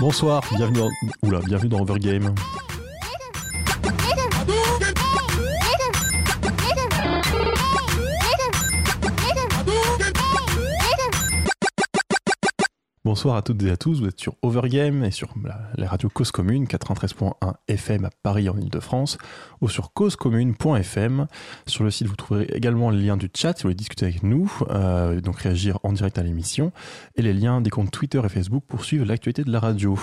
Bonsoir, bienvenue dans, oula, bienvenue dans Overgame. Bonsoir à toutes et à tous, vous êtes sur Overgame et sur la, radio Cause Commune 93.1 FM à Paris en Ile-de-France ou sur causecommune.fm. Sur le site, vous trouverez également le lien du chat si vous voulez discuter avec nous, euh, donc réagir en direct à l'émission, et les liens des comptes Twitter et Facebook pour suivre l'actualité de la radio.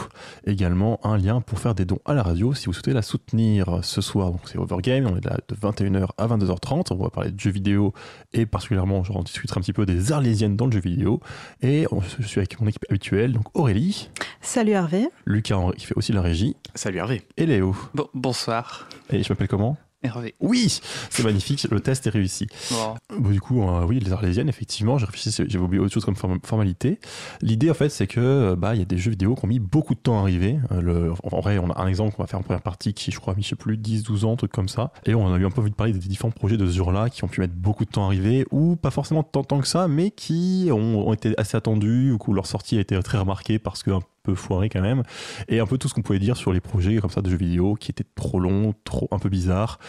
Également un lien pour faire des dons à la radio si vous souhaitez la soutenir. Ce soir, donc c'est Overgame, on est là de 21h à 22h30, on va parler de jeux vidéo et particulièrement, j'en discuterai un petit peu des arlésiennes dans le jeu vidéo. Et on- je suis avec mon équipe habituelle, donc Aurélie, Salut Hervé. Lucas Henry, qui fait aussi la régie, Salut Hervé. et Léo. Bon, bonsoir. Et je m'appelle comment? Hervé. Oui, c'est magnifique, le test est réussi. Bon, du coup, euh, oui, les Arlésiennes, effectivement, j'ai réfléchi, j'avais oublié autre chose comme form- formalité. L'idée, en fait, c'est que euh, bah il y a des jeux vidéo qui ont mis beaucoup de temps à arriver. Euh, le, en vrai, on a un exemple qu'on va faire en première partie qui, je crois, a mis, je sais plus, 10, 12 ans, truc comme ça. Et on a eu un peu envie de parler des différents projets de ce genre-là qui ont pu mettre beaucoup de temps à arriver, ou pas forcément tant, tant que ça, mais qui ont, ont été assez attendus, ou où leur sortie a été très remarquée parce que un peu foiré quand même. Et un peu tout ce qu'on pouvait dire sur les projets comme ça de jeux vidéo qui étaient trop longs, trop un peu bizarres,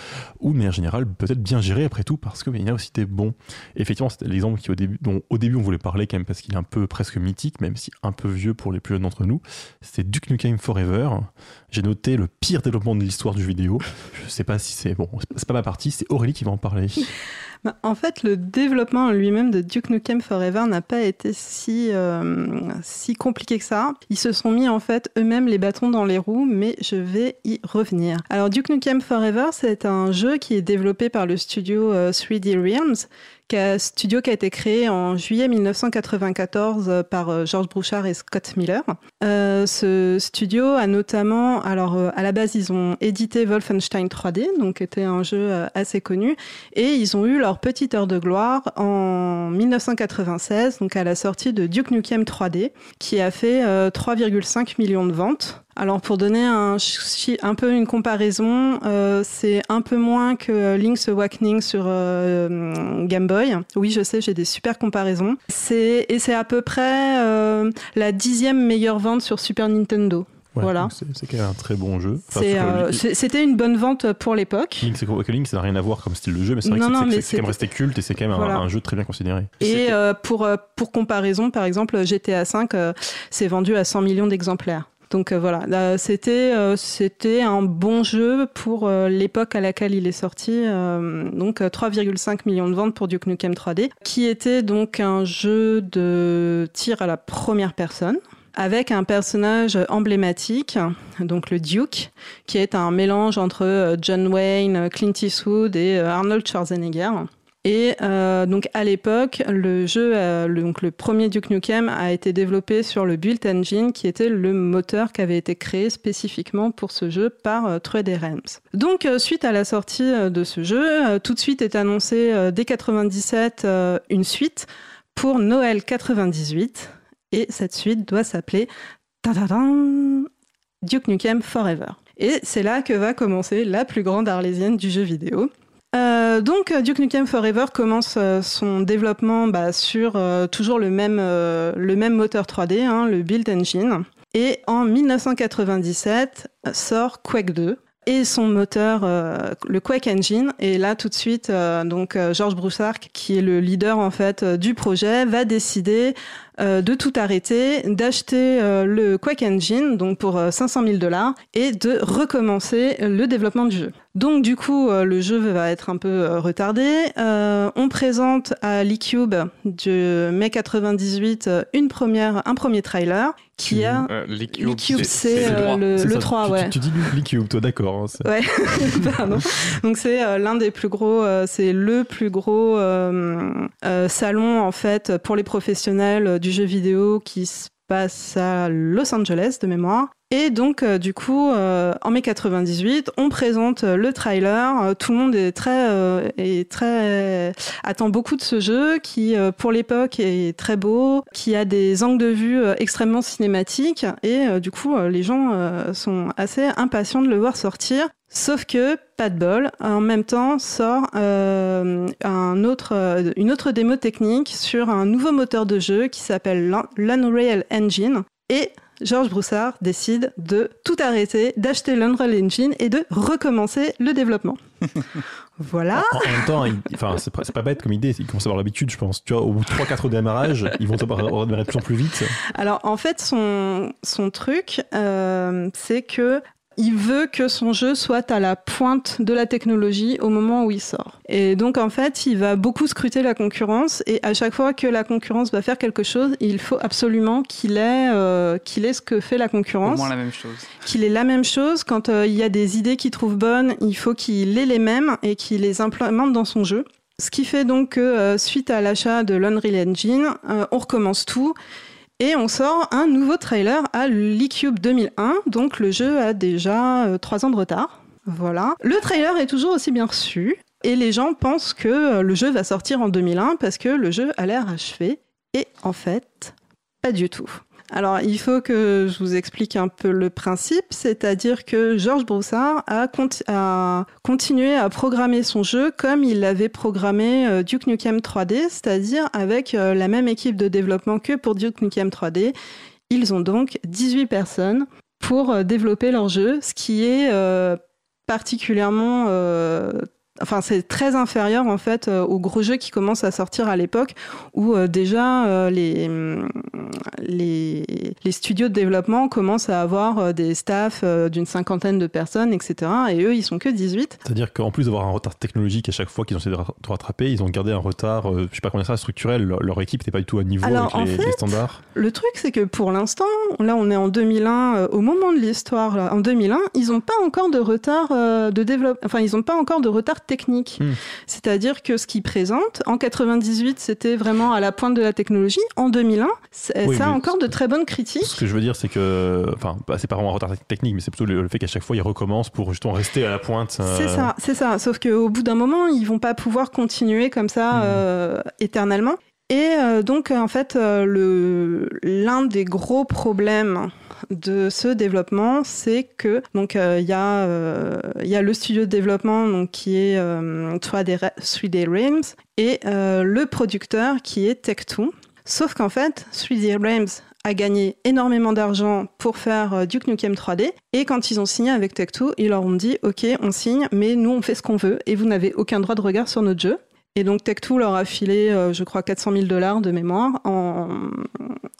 ou de manière générale peut-être bien gérés après tout parce qu'il y en a aussi des bons. Effectivement, c'était l'exemple qui, au début, dont au début on voulait parler quand même parce qu'il est un peu presque mythique, même si un peu vieux pour les plus jeunes d'entre nous. C'était Duke Nukem Forever. J'ai noté le pire développement de l'histoire du jeu vidéo. Je sais pas si c'est bon, c'est pas ma partie, c'est Aurélie qui va en parler. Bah, en fait, le développement en lui-même de Duke Nukem Forever n'a pas été si, euh, si compliqué que ça. Ils se sont mis en fait eux-mêmes les bâtons dans les roues, mais je vais y revenir. Alors Duke Nukem Forever, c'est un jeu qui est développé par le studio euh, 3D Realms, qui a- studio qui a été créé en juillet 1994 euh, par euh, George Brouchard et Scott Miller. Euh, ce studio a notamment, alors euh, à la base, ils ont édité Wolfenstein 3D, donc était un jeu assez connu, et ils ont eu leur petite heure de gloire en 1996, donc à la sortie de Duke Nukem 3D, qui a fait euh, 3,5 millions de ventes. Alors pour donner un, peu une comparaison, euh, c'est un peu moins que Link's Awakening sur euh, Game Boy. Oui, je sais, j'ai des super comparaisons. C'est et c'est à peu près euh, la dixième meilleure vente sur Super Nintendo. Ouais, Voilà. C'est c'est quand même un très bon jeu. Enfin, C'est, c'est euh, c'est- C'était une bonne vente pour l'époque. Link, c'est que Link, ça n'a rien à voir comme style de jeu, mais c'est vrai Non, que c'est- c'est c'est quand même c'est- resté culte et c'est quand même un- Voilà. un, jeu très bien considéré. Et euh, pour, euh, pour comparaison, par exemple, GTA V euh, s'est vendu à 100 millions d'exemplaires. Donc euh, voilà, Là, c'était euh, c'était un bon jeu pour euh, l'époque à laquelle il est sorti. euh, donc euh, 3,5 millions de ventes pour Duke Nukem 3D, qui était donc un jeu de tir à la première personne avec un personnage emblématique, donc le Duke, qui est un mélange entre euh, John Wayne, Clint Eastwood et euh, Arnold Schwarzenegger. Et euh, donc à l'époque, le jeu, euh, le, premier Duke Nukem a été développé sur le Built Engine, qui était le moteur qui avait été créé spécifiquement pour ce jeu par euh, 3D Realms. Donc euh, suite à la sortie de ce jeu, tout de suite est annoncé dès 97 euh, une suite pour Noël 98, et cette suite doit s'appeler Duke Nukem Forever. Et c'est là que va commencer la plus grande arlésienne du jeu vidéo. Euh, donc euh, Duke Nukem Forever commence euh, son développement bah, sur toujours le même, le même moteur 3D, hein, le Build Engine. Et en 1997 euh, sort Quake 2 et son moteur, le Quake Engine. Et là, tout de suite, donc Georges Broussard, qui est le leader en fait du projet, va décider euh, de tout arrêter, d'acheter euh, le Quake Engine, donc pour euh, 500 000 dollars, et de recommencer le développement du jeu. Donc du coup, euh, le jeu va être un peu euh, retardé. Euh, on présente à l'eCube de mai 98 euh, une première, un premier trailer qui a Euh, l'eCube, c'est le euh, le, C'est le ça, 3, tu, ouais. Tu, tu dis Cube, toi, d'accord. hein, Ouais, pardon. Donc c'est euh, l'un des plus gros, euh, c'est le plus gros euh, euh, salon en fait pour les professionnels euh, du jeu vidéo qui se passe à Los Angeles de mémoire. Et donc, euh, du coup, euh, en mai 98, on présente le trailer. Euh, tout le monde est très, est très attend beaucoup de ce jeu, qui pour l'époque est très beau, qui a des angles de vue extrêmement cinématiques. Et du coup, les gens sont assez impatients de le voir sortir. Sauf que, pas de bol, en même temps sort euh, un autre, euh, une autre démo technique sur un nouveau moteur de jeu qui s'appelle l'Un- l'Unreal Engine. Et Georges Broussard décide de tout arrêter, d'acheter l'Unreal Engine et de recommencer le développement. voilà. En, même temps, enfin, c'est pas, bête comme idée, ils commencent à avoir l'habitude, je pense. Tu vois, au bout de 3-4 démarrages, ils vont redémarrer de plus en plus vite. Alors, en fait, son, son truc, euh, c'est que il veut que son jeu soit à la pointe de la technologie au moment où il sort. Et donc en fait, il va beaucoup scruter la concurrence et à chaque fois que la concurrence va faire quelque chose, il faut absolument qu'il ait, euh, qu'il ait ce que fait la concurrence. Au moins la même chose. Qu'il ait la même chose. Quand euh, il y a des idées qu'il trouve bonnes, il faut qu'il ait les mêmes et qu'il les implémente dans son jeu. Ce qui fait donc que euh, suite à l'achat de l'Unreal Engine, on recommence tout et on sort un nouveau trailer à l'eCube 2001, donc le jeu a déjà euh, trois ans de retard. Voilà. Le trailer est toujours aussi bien reçu, et les gens pensent que euh, le jeu va sortir en 2001 parce que le jeu a l'air achevé. Et en fait, pas du tout. Alors, il faut que je vous explique un peu le principe, c'est-à-dire que Georges Broussard a, continué à programmer son jeu comme il l'avait programmé euh, Duke Nukem 3D, c'est-à-dire avec euh, la même équipe de développement que pour Duke Nukem 3D. Ils ont donc 18 personnes pour euh, développer leur jeu, ce qui est particulièrement enfin c'est très inférieur en fait euh, aux gros jeux qui commencent à sortir à l'époque où euh, déjà euh, les, les, les studios de développement commencent à avoir des staffs d'une cinquantaine de personnes etc et eux ils sont que 18 c'est à dire qu'en plus d'avoir un retard technologique à chaque fois qu'ils ont essayé de rattraper ils ont gardé un retard je sais pas comment ça structurel. Leur, équipe n'est pas du tout à niveau avec les, standards. le truc c'est que pour l'instant là on est en 2001 au moment de l'histoire en 2001 ils n'ont pas encore de retard de développement enfin ils n'ont pas encore de retard technique. Hmm. C'est-à-dire que ce qu'ils présentent, en 98, c'était vraiment à la pointe de la technologie. En 2001, ça a encore de très bonnes critiques. Ce que je veux dire, c'est que, enfin, c'est pas vraiment un retard technique, mais c'est plutôt le, fait qu'à chaque fois, ils recommencent pour justement rester à la pointe. Euh. C'est ça, c'est ça. Sauf qu'au bout d'un moment, ils vont pas pouvoir continuer comme ça hmm. euh, éternellement. Et euh, donc, en fait, l'un des gros problèmes de ce développement, c'est que donc euh, il y, euh, y, a le studio de développement donc, qui est 3D, euh, 3D Realms et le producteur qui est Tech2. Sauf qu'en fait, 3D Realms a gagné énormément d'argent pour faire Duke Nukem 3D. Et quand ils ont signé avec Tech2, ils leur ont dit Ok, on signe, mais nous on fait ce qu'on veut et vous n'avez aucun droit de regard sur notre jeu. Et donc Tech2 leur a filé, je crois, 400 000 dollars de mémoire en,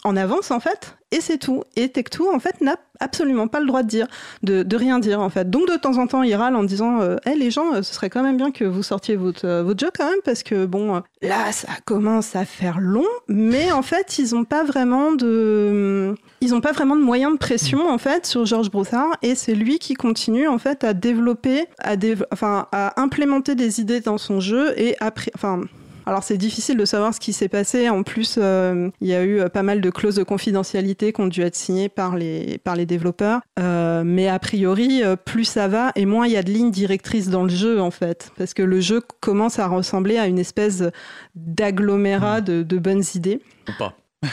en avance en fait et c'est tout. Et Tech2, en fait, n'a absolument pas le droit de dire, de, rien dire, en fait. Donc, de temps en temps, il râle en disant euh, les gens, euh, ce serait quand même bien que vous sortiez votre, euh, votre jeu quand même, parce que, bon, là, ça commence à faire long, mais en fait, ils n'ont pas vraiment de... Ils n'ont pas vraiment de moyens de pression, en fait, sur Georges Broussard, et c'est lui qui continue, en fait, à développer, à, enfin, à implémenter des idées dans son jeu, et après... Enfin, alors c'est difficile de savoir ce qui s'est passé. En plus, euh, il y a eu euh, pas mal de clauses de confidentialité qui ont dû être signées par les, par les développeurs. Euh, mais a priori, plus ça va et moins il y a de lignes directrices dans le jeu en fait. Parce que le jeu commence à ressembler à une espèce d'agglomérat de, de bonnes idées. Ou pas.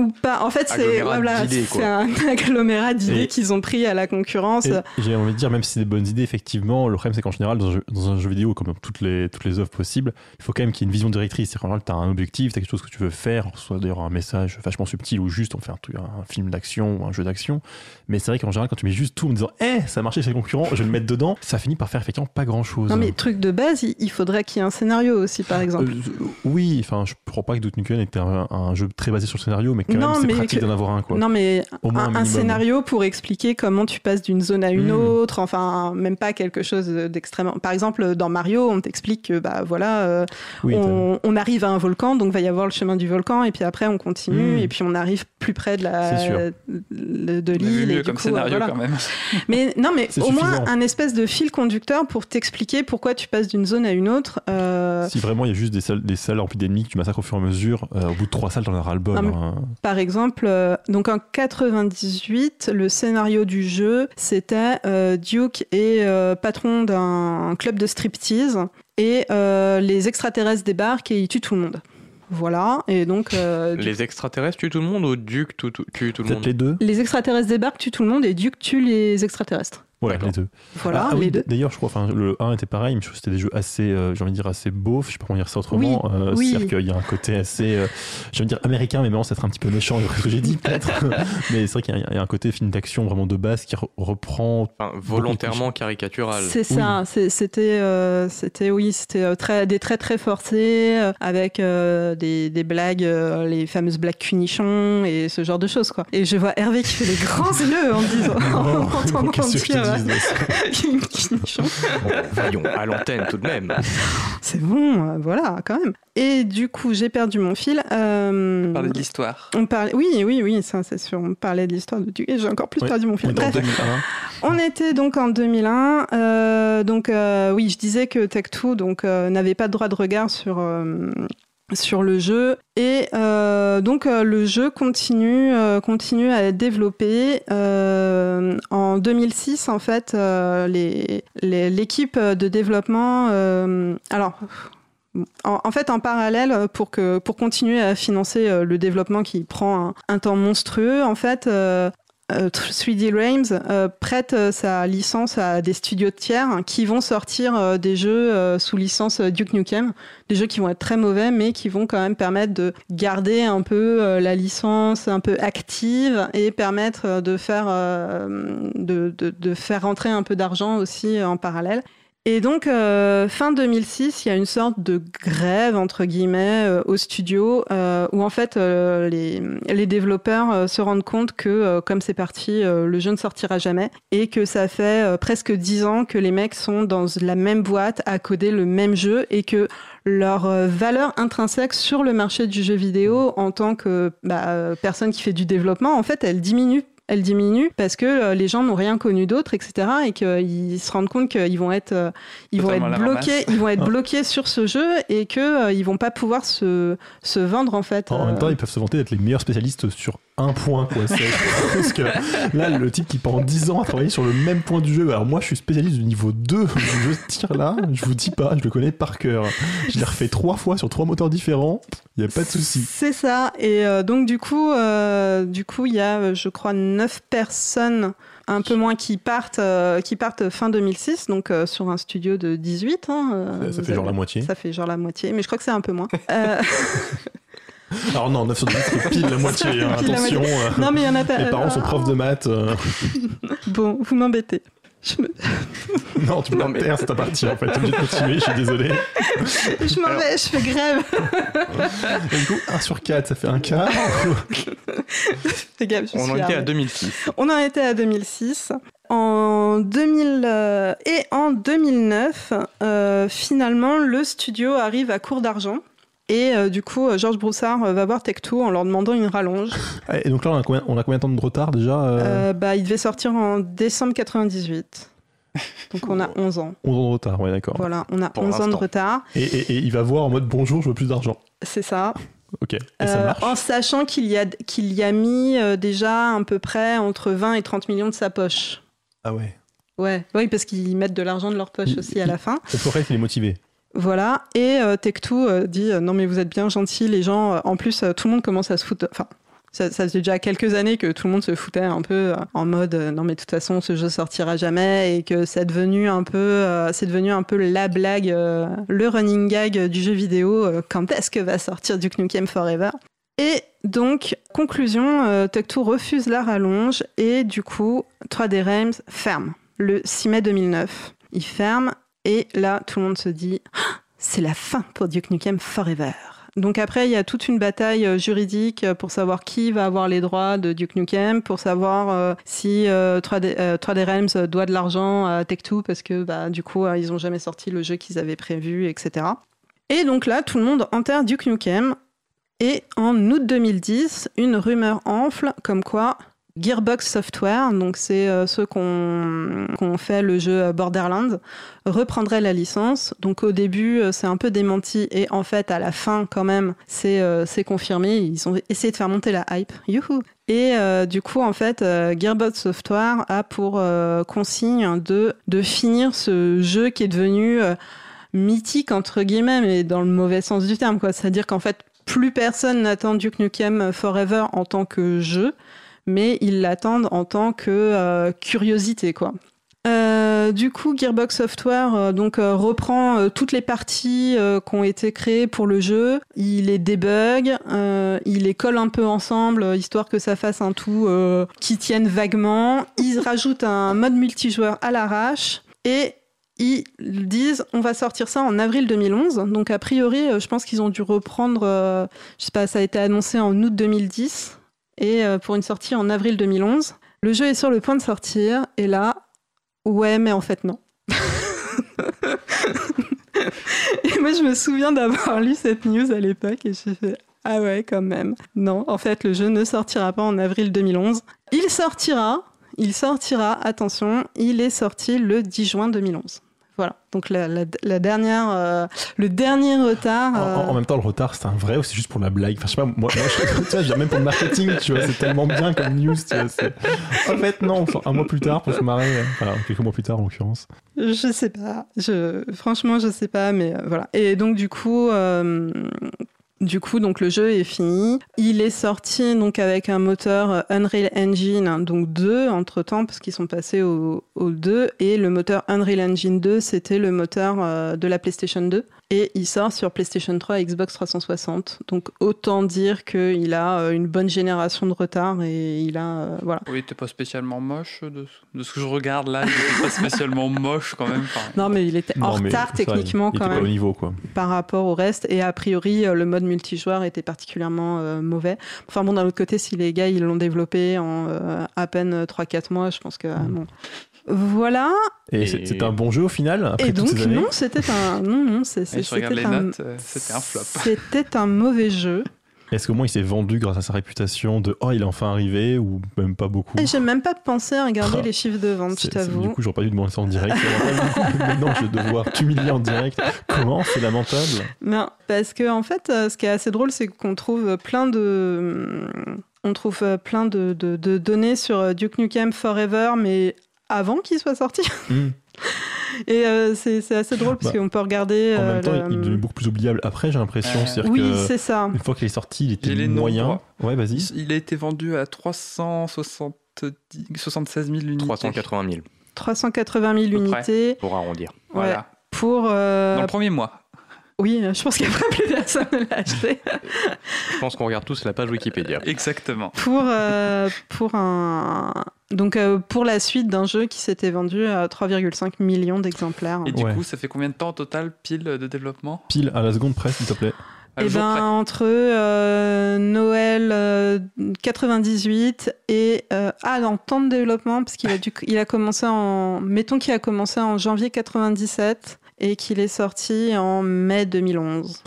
ou pas. En fait, c'est voilà, un agglomérat d'idées qu'ils ont pris à la concurrence. J'ai envie de dire, même si c'est des bonnes idées, effectivement, le problème, c'est qu'en général, dans un, jeu, vidéo, comme toutes les, toutes les œuvres possibles, il faut quand même qu'il y ait une vision directrice. C'est-à-dire tu as un objectif, tu as quelque chose que tu veux faire, soit d'ailleurs un message vachement subtil ou juste on fait un, truc, un film d'action ou un jeu d'action. Mais c'est vrai qu'en général, quand tu mets juste tout en disant, eh, ça a marché chez les concurrents, je vais le mettre dedans, ça finit par faire effectivement pas grand-chose. Non, mais truc de base, il faudrait qu'il y ait un scénario aussi, par exemple. Euh, oui, enfin, je crois pas que Duke Nukem était un, jeu très basé sur le scénario, mais quand même, c'est pratique avoir un. Quoi. Non, mais un, scénario pour expliquer comment tu passes d'une zone à une hmm. autre, enfin, même pas quelque chose d'extrêmement. Par exemple, dans Mario, on t'explique que, bah voilà, euh, on, arrive à un volcan, donc va y avoir le chemin du volcan, et puis après, on continue, hmm. et puis on arrive plus près de la de, l'île. Et comme scénario quand même. mais non, mais au moins un espèce de fil conducteur pour t'expliquer pourquoi tu passes d'une zone à une autre. Euh. Si vraiment il y a juste des salles, des salles remplies d'ennemis que tu massacres au fur et à mesure, euh, au bout de trois salles, t'en auras le bol. Hein. Par exemple, euh, donc en 98, le scénario du jeu, c'était euh, Duke est euh, patron d'un club de striptease et les extraterrestres débarquent et ils tuent tout le monde. Voilà, et donc... les extraterrestres tuent tout le monde ou Duke tue tout, le monde? les deux? Les extraterrestres débarquent, tuent tout le monde et Duke tue les extraterrestres. Ouais, les deux. Voilà, Ah, ah oui, les deux. D'ailleurs, je crois, enfin, le 1 était pareil, mais je trouve que c'était des jeux assez, euh, j'ai envie de dire, assez beaufs. Je sais pas comment dire ça autrement. Oui, Euh, oui. C'est-à-dire qu'il y a un côté assez, euh, j'ai envie de dire américain, mais maintenant, c'est être un petit peu méchant ce que j'ai dit, peut-être. mais c'est vrai qu'il y, a- il y a un côté film d'action vraiment de base qui re- reprend. Enfin, volontairement caricatural. C'est ça, c'est- c'était, euh, c'était oui, c'était euh, très, des traits très forcés, euh, avec euh, des, des blagues, euh, les fameuses blagues cunichons et ce genre de choses quoi. Et je vois Hervé qui fait les grands yeux en disant, en entendant Bon, voyons, à l'antenne tout de même. C'est bon, euh, voilà, quand même. Et du coup, j'ai perdu mon fil. Euh, Parler de l'histoire. on parlait, oui, oui, oui, ça c'est sûr. On parlait de l'histoire de Duke et j'ai encore plus perdu mon On fil. est en Bref, 2001. on était donc en 2001. euh, donc euh, oui, je disais que Tech2 donc euh, n'avait pas de droit de regard sur euh, sur le jeu et euh, donc euh, le jeu continue euh, continue à être développé. Euh, en 2006, en fait, euh, les- les- l'équipe de développement, alors. En, en fait, en parallèle, pour que pour continuer à financer le développement qui prend un, un temps monstrueux, en fait, euh, 3D Realms euh, prête euh, sa licence à des studios tiers qui vont sortir euh, des jeux euh, sous licence euh, Duke Nukem, des jeux qui vont être très mauvais mais qui vont quand même permettre de garder un peu euh, la licence un peu active et permettre euh, de faire euh, de, de- de faire rentrer un peu d'argent aussi euh, en parallèle. Et donc, euh, fin 2006, il y a une sorte de grève, entre guillemets, euh, au studio, euh, où en fait, euh, les, les développeurs euh, se rendent compte que, euh, comme c'est parti, le jeu ne sortira jamais, et que ça fait presque dix ans que les mecs sont dans la même boîte à coder le même jeu, et que leur valeur intrinsèque sur le marché du jeu vidéo en tant que bah, personne qui fait du développement, en fait, elle diminue elle diminue parce que euh, les gens n'ont rien connu d'autre, etc. Et qu'ils se rendent compte qu'ils vont être, euh, ils vont être bloqués, ils vont être bloqués sur ce jeu et que euh, ils vont pas pouvoir se, se vendre en fait. En même euh, temps, ils peuvent se vanter d'être les meilleurs spécialistes sur un point, quoi. C'est- Parce que là, le type qui pendant 10 ans a travaillé sur le même point du jeu. Alors moi, je suis spécialiste du niveau 2 du jeu tir là. Je vous dis pas, je le connais par cœur. Je l'ai refait trois fois sur trois moteurs différents. Il y a pas de souci. C'est ça. Et euh, donc du coup, euh, du coup, il y a, euh, je crois, neuf personnes, un peu moins qui partent, euh, qui partent fin 2006, donc euh, sur un studio de 18. hein, euh, Ça, fait genre la moitié. Ça fait genre la moitié, mais je crois que c'est un peu moins. Alors non, 9 sur 10, c'est pile la moitié. hein. Pile la Attention. euh, non, mais il y en a pas. Les parents sont profs de maths. euh, Bon, vous m'embêtez. Je, me- Non, tu peux pas taire, c'est à partir en fait. T'es obligé de continuer, je suis désolé. je m'en Alors- vais, je fais grève. Et du coup, 1 sur 4, ça fait un quart. Fais gaffe, je On suis en était à armée. 2006. On en était à 2006. En 2000 euh, et en 2009, euh, finalement, le studio arrive à court d'argent. Et euh, du coup, euh, Georges Broussard euh, va voir Tech2 en leur demandant une rallonge. Et donc là, on a combien, on a combien de temps de retard déjà euh, bah, il devait sortir en décembre 98. Donc on a 11 ans. 11 ans de retard, ouais, d'accord. Voilà, on a Pour 11 ans de retard. Et, et- et il va voir en mode bonjour, je veux plus d'argent. C'est ça. Ok. Et ça Euh, marche. en sachant qu'il y a, qu'il y a mis euh, déjà à peu près entre 20 et 30 millions de sa poche. Ah ouais. Ouais, oui, parce qu'ils mettent de l'argent de leur poche Il- aussi à la fin. On pourrait il est motivé. Voilà, et euh, Tech2 euh, dit euh, non mais vous êtes bien gentils, les gens, en plus tout le monde commence à se foutre, enfin ça, ça déjà quelques années que tout le monde se foutait un peu en mode non mais de toute façon ce jeu sortira jamais et que c'est devenu un peu, c'est devenu un peu la blague, le running gag du jeu vidéo, quand est-ce que va sortir Duke Nukem Forever? Et donc, conclusion, euh, Tech2 refuse la rallonge et du coup, 3D Realms ferme le 6 mai 2009. Il ferme et là, tout le monde se dit Ah, c'est la fin pour Duke Nukem Forever. Donc après, il y a toute une bataille euh, juridique euh, pour savoir qui va avoir les droits de Duke Nukem, pour savoir euh, si euh, 3D, euh, 3D Realms doit de l'argent à Tech2 parce que bah, du coup, ils ont jamais sorti le jeu qu'ils avaient prévu, etc. Et donc là, tout le monde enterre Duke Nukem. Et en août 2010, une rumeur enfle comme quoi Gearbox Software, donc c'est euh, ceux qu'on qu'on fait le jeu euh, Borderlands, reprendrait la licence. Donc au début, euh, c'est un peu démenti et en fait, à la fin, quand même, c'est euh, confirmé. Ils ont essayé de faire monter la hype. Youhou et euh, du coup, en fait, euh, Gearbox Software a pour euh, consigne de, de finir ce jeu qui est devenu euh, mythique, entre guillemets, mais dans le mauvais sens du terme. C'est-à-dire qu'en fait, plus personne n'attend Duke Nukem Forever en tant que jeu, mais ils l'attendent en tant que euh, curiosité, quoi. Euh, du coup, Gearbox Software euh, donc reprend toutes les parties qui ont été créées pour le jeu. Il les débug, il les colle un peu ensemble histoire que ça fasse un tout qui tienne vaguement. Ils rajoutent un mode multijoueur à l'arrache et ils disent on va sortir ça en avril 2011. Donc a priori, je pense qu'ils ont dû reprendre, je sais pas, ça a été annoncé en août 2010 et euh, pour une sortie en avril 2011. Le jeu est sur le point de sortir et là, ouais, mais en fait non. et moi, je me souviens d'avoir lu cette news à l'époque et j'ai fait ah ouais, quand même. Non, en fait, le jeu ne sortira pas en avril 2011. Il sortira, il sortira, attention, il est sorti le 10 juin 2011. Voilà, donc la, la- la dernière, euh, le dernier retard. En, en- en euh, même temps, le retard, c'est un vrai ou c'est juste pour la blague? Enfin, je sais pas, moi, moi je, tu vois, je viens même pour le marketing, tu vois, c'est tellement bien comme news, tu vois. En fait, non, enfin, un mois plus tard pour se marrer, euh, enfin, quelques mois plus tard en l'occurrence. Je sais pas. Je, franchement, je sais pas, mais voilà. Et donc du coup, euh, du coup, donc le jeu est fini. Il est sorti donc avec un moteur euh, Unreal Engine, hein, donc 2 entre temps, parce qu'ils sont passés au, au 2. Et le moteur Unreal Engine 2, c'était le moteur euh, de la PlayStation 2. Et il sort sur PlayStation 3 et Xbox 360. Donc autant dire qu'il a euh, une bonne génération de retard et il a euh, voilà. Oui, t'es pas spécialement moche de, de ce que je regarde là. Il était pas spécialement moche quand même. Enfin, Non, mais il était en Non, retard ça, techniquement il, il quand était même. pas au niveau, quoi. par rapport au reste. Et a priori, euh, le mode multijoueur était particulièrement euh, mauvais. Enfin bon, d'un autre côté, si les gars ils l'ont développé en euh, à peine 3-4 mois, je pense que Mm. bon. Voilà. Et, Et- c'est- c'était un bon jeu au final, après et toutes donc ces années non, c'était un non non, c'était un euh, c'était un flop. c'était un mauvais jeu. Est-ce qu'au moins il s'est vendu grâce à sa réputation de oh il est enfin arrivé ou même pas beaucoup Et j'ai même pas pensé à regarder Ah. les chiffres de vente, je C'est- c'est- Du t'avoue. coup, j'aurais pas dû demander ça en direct. Maintenant, je vais devoir t'humilier en direct. Comment C'est lamentable. Non, parce que en fait, euh, ce qui est assez drôle, c'est qu'on trouve plein de, on trouve euh, plein de, de- de données sur Duke Nukem Forever, mais avant qu'il soit sorti. Hmm. Et euh, c'est assez drôle parce Bah, qu'on peut regarder. En euh, même temps, le- il est devenu beaucoup plus oubliable après, j'ai l'impression. Euh, Oui, c'est ça. une fois qu'il est sorti, il était moyen. Ouais, vas-y. Il, a été vendu à 370 76 000 unités. 380 000 380 000 peu près. unités. pour arrondir. Voilà. Pour. euh, Dans le premier mois. Oui, je pense qu'après, plus personne ne l'a acheté. Je pense qu'on regarde tous la page Wikipédia. Exactement. pour, euh, pour, un... Donc, euh, pour la suite d'un jeu qui s'était vendu à 3,5 millions d'exemplaires. Et du Ouais. coup, ça fait combien de temps au total, pile de développement? Pile à la seconde presse, s'il te plaît. Eh ben, près. entre euh, Noël euh, 98 et euh, ah dans temps de développement parce qu'il a dû, il a commencé en mettons qu'il a commencé en janvier 97 et qu'il est sorti en mai 2011.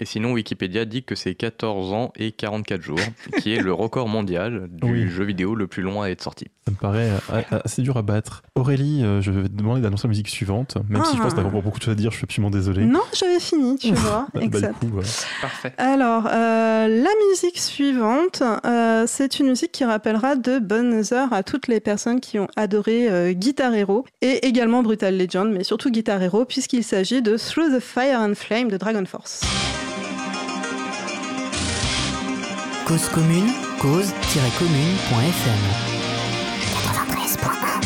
Et sinon, Wikipédia dit que c'est 14 ans et 44 jours, qui est le record mondial du Oui. jeu vidéo le plus long à être sorti. Ça me paraît euh, assez dur à battre. Aurélie, euh, je vais te demander d'annoncer la musique suivante. Même si je pense que Ah. t'as encore beaucoup de choses à dire, je suis absolument désolé. Non, j'avais fini, tu vois. Bah, exact. coup, voilà. Parfait. Alors, euh, la musique suivante, euh, c'est une musique qui rappellera de bonnes heures à toutes les personnes qui ont adoré euh, Guitar Hero et également Brutal Legend, mais surtout Guitar Hero, puisqu'il s'agit de Through the Fire and Flame de Dragon Force. Cause commune, cause-commune.fm. On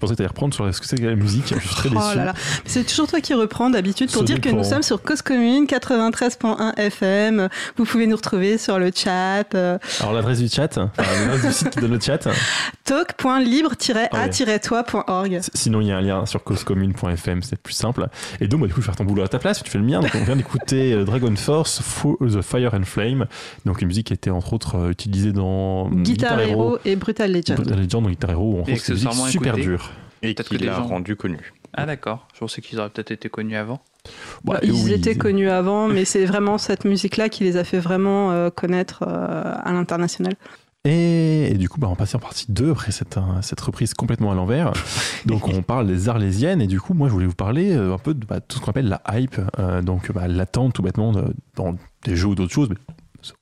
på Tu allais reprendre sur ce que c'est que la musique. Je suis très déçu. Oh là là. C'est toujours toi qui reprends d'habitude pour Ce dire que nous sommes sur Cause Commune 93.1 FM. Vous pouvez nous retrouver sur le chat euh, Alors l'adresse du chat, enfin, l'adresse du site qui donne le chat. talk.libre-a-toi.org. Sinon, il y a un lien sur causecommune.fm, c'est plus simple. Et donc, bah, du coup, je vais faire ton boulot à ta place, tu fais le mien. Donc, on vient d'écouter euh, Dragon Force, For the Fire and Flame. Donc, une musique qui était entre autres euh, utilisée dans Guitar Hero et Brutal Legend. Brutal Legend, dans Guitar Hero, Et trouve c'est une musique super écouté. dure. Et Peut-être qui l'a gens- rendu connu. Ah d'accord, je pensais qu'ils auraient peut-être été connus avant. Bah, Bah, ils oui, étaient connus avant, mais c'est vraiment cette musique-là qui les a fait vraiment euh, connaître euh, à l'international. Et, et du coup, bah, on passe en partie 2 après cette, euh, cette reprise complètement à l'envers. Donc, on parle des arlésiennes. Et du coup, moi, je voulais vous parler euh, un peu de bah, tout ce qu'on appelle la hype. euh, donc, bah, l'attente, tout bêtement, de- dans des jeux ou d'autres choses. Mais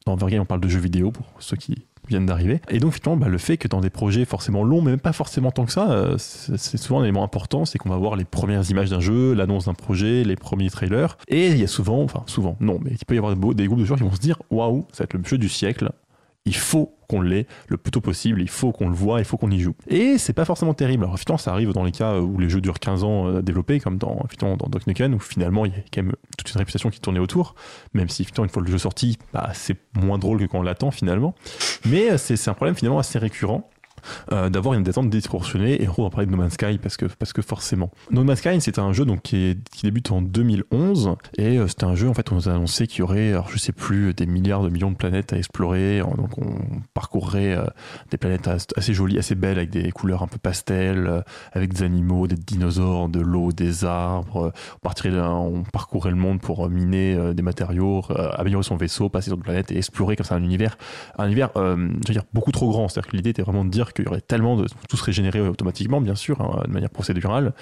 dans Overgame, on parle de jeux vidéo pour ceux qui viennent d'arriver. Et donc, finalement, bah, le fait que dans des projets forcément longs, mais même pas forcément tant que ça, euh, c'est souvent un élément important, c'est qu'on va voir les premières images d'un jeu, l'annonce d'un projet, les premiers trailers. Et il y a souvent, enfin souvent, non, mais il peut y avoir des groupes de joueurs qui vont se dire, waouh, ça va être le jeu du siècle. Il faut qu'on l'ait le plus tôt possible, il faut qu'on le voit, il faut qu'on y joue. Et c'est pas forcément terrible. Alors effectivement, ça arrive dans les cas où les jeux durent 15 ans euh, à développer, comme dans, dans où finalement il y a quand même toute une réputation qui tournait autour, même si une fois le jeu sorti, bah, c'est moins drôle que quand on l'attend finalement. Mais euh, c'est un problème finalement assez récurrent. Euh, d'avoir une attente disproportionnée. Et on va parler de No Man's Sky parce que, parce que forcément. No Man's Sky c'est un jeu donc qui, qui débute en 2011 et euh, c'était un jeu en fait on nous a annoncé qu'il y aurait alors je sais plus des milliards de millions de planètes à explorer. Donc on parcourrait euh, des planètes as- assez jolies assez belles avec des couleurs un peu pastel euh, avec des animaux des dinosaures de l'eau des arbres. On, parcourait le monde pour miner des matériaux améliorer son vaisseau passer sur des planètes et explorer comme ça un univers un univers je veux dire beaucoup trop grand. C'est à dire que l'idée était vraiment de dire qu'il y aurait tellement de tout serait généré automatiquement bien sûr hein, de manière procédurale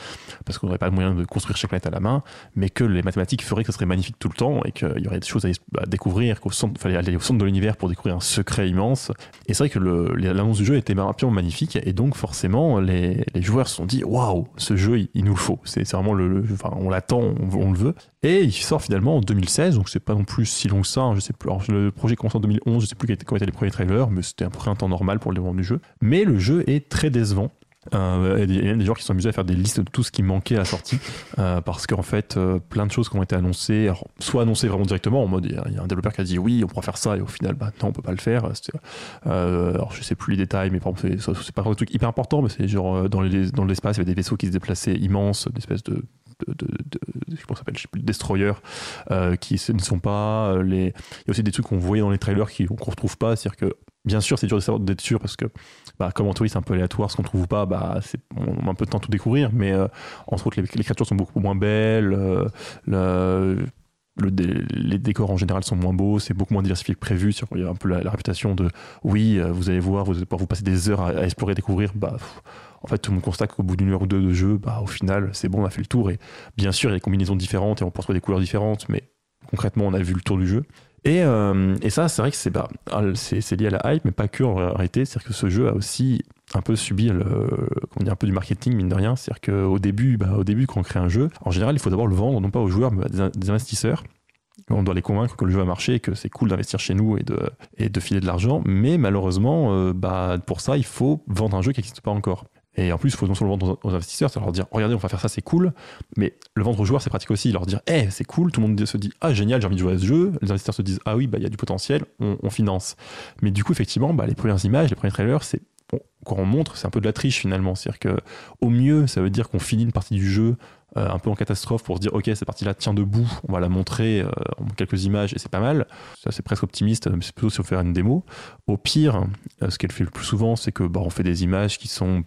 parce qu'on n'aurait pas le moyen de construire chaque planète à la main mais que les mathématiques feraient que ce serait magnifique tout le temps et qu'il y aurait des choses à, à découvrir centre fallait aller au centre de l'univers pour découvrir un secret immense. Et c'est vrai que l'annonce du jeu était absolument magnifique et donc forcément les, joueurs se sont dit waouh ce jeu il, nous le faut. C'est vraiment le, le- enfin, on l'attend on le veut et il sort finalement en 2016 donc c'est pas non plus si long que ça hein, je sais plus. Le projet commence en 2011 je sais plus quels étaient- les premiers trailers mais c'était un temps normal pour le développement du jeu. Mais le jeu est très décevant. Euh, il y a des joueurs qui sont à faire des listes de tout ce qui manquait à la sortie euh, parce qu'en fait euh, plein de choses qui ont été annoncées soit annoncées vraiment directement en mode il y a- un développeur qui a dit oui on pourra faire ça et au final bah non on peut pas le faire. Alors je sais plus les détails mais par exemple c'est, pas un truc hyper important mais c'est genre dans, les, dans l'espace il y avait des vaisseaux qui se déplaçaient immenses des espèces de de, s'appelle destroyers euh, qui ne sont pas euh, les il y a aussi des trucs qu'on voyait dans les trailers qui qu'on retrouve pas c'est-à-dire que bien sûr c'est dur d'être sûr parce que bah, comme en théorie c'est un peu aléatoire ce qu'on trouve ou pas bah c'est on a un peu de temps à tout découvrir mais euh, entre autres les, les créatures sont beaucoup moins belles euh, le- les décors en général sont moins beaux, c'est beaucoup moins diversifié que prévu. sur- Il y a un peu la, réputation de oui, vous allez voir, vous allez pouvoir vous passer des heures à, à explorer, découvrir. Bah, en fait, tout le monde constate qu'au bout d'une heure ou deux de jeu, bah, au final, c'est bon, on a fait le tour. Et bien sûr, il y a des combinaisons différentes et on peut retrouver des couleurs différentes, mais concrètement, on a vu le tour du jeu. Et, euh, et ça, c'est vrai que c'est bah, lié à la hype, mais pas que en réalité. C'est-à-dire que ce jeu a aussi un peu subi le, comment dire, un peu du marketing, mine de rien. C'est-à-dire qu'au début, bah, au début, quand on crée un jeu, en général, il faut d'abord le vendre, non pas aux joueurs, mais à des, in- des investisseurs. On doit les convaincre que le jeu va marcher, que c'est cool d'investir chez nous et de, et de filer de l'argent. Mais malheureusement, euh, bah, pour ça, il faut vendre un jeu qui n'existe pas encore. Et en plus, il faut non seulement le vendre aux investisseurs, c'est leur dire regardez, on va faire ça, c'est cool. Mais le vendre aux joueurs, c'est pratique aussi. Leur dire eh, c'est cool, tout le monde se dit ah, génial, j'ai envie de jouer à ce jeu. Les investisseurs se disent ah oui, bah, il y a du potentiel, on, finance. Mais du coup, effectivement, bah, les premières images, les premiers trailers, c'est quand on montre, c'est un peu de la triche finalement. C'est-à-dire que au mieux, ça veut dire qu'on finit une partie du jeu euh, un peu en catastrophe pour se dire ok, cette partie-là tient debout, on va la montrer euh, en quelques images et c'est pas mal. Ça, c'est presque optimiste, mais c'est plutôt si on fait une démo. Au pire, euh, ce qu'elle fait le plus souvent, c'est que bah, on fait des images qui sont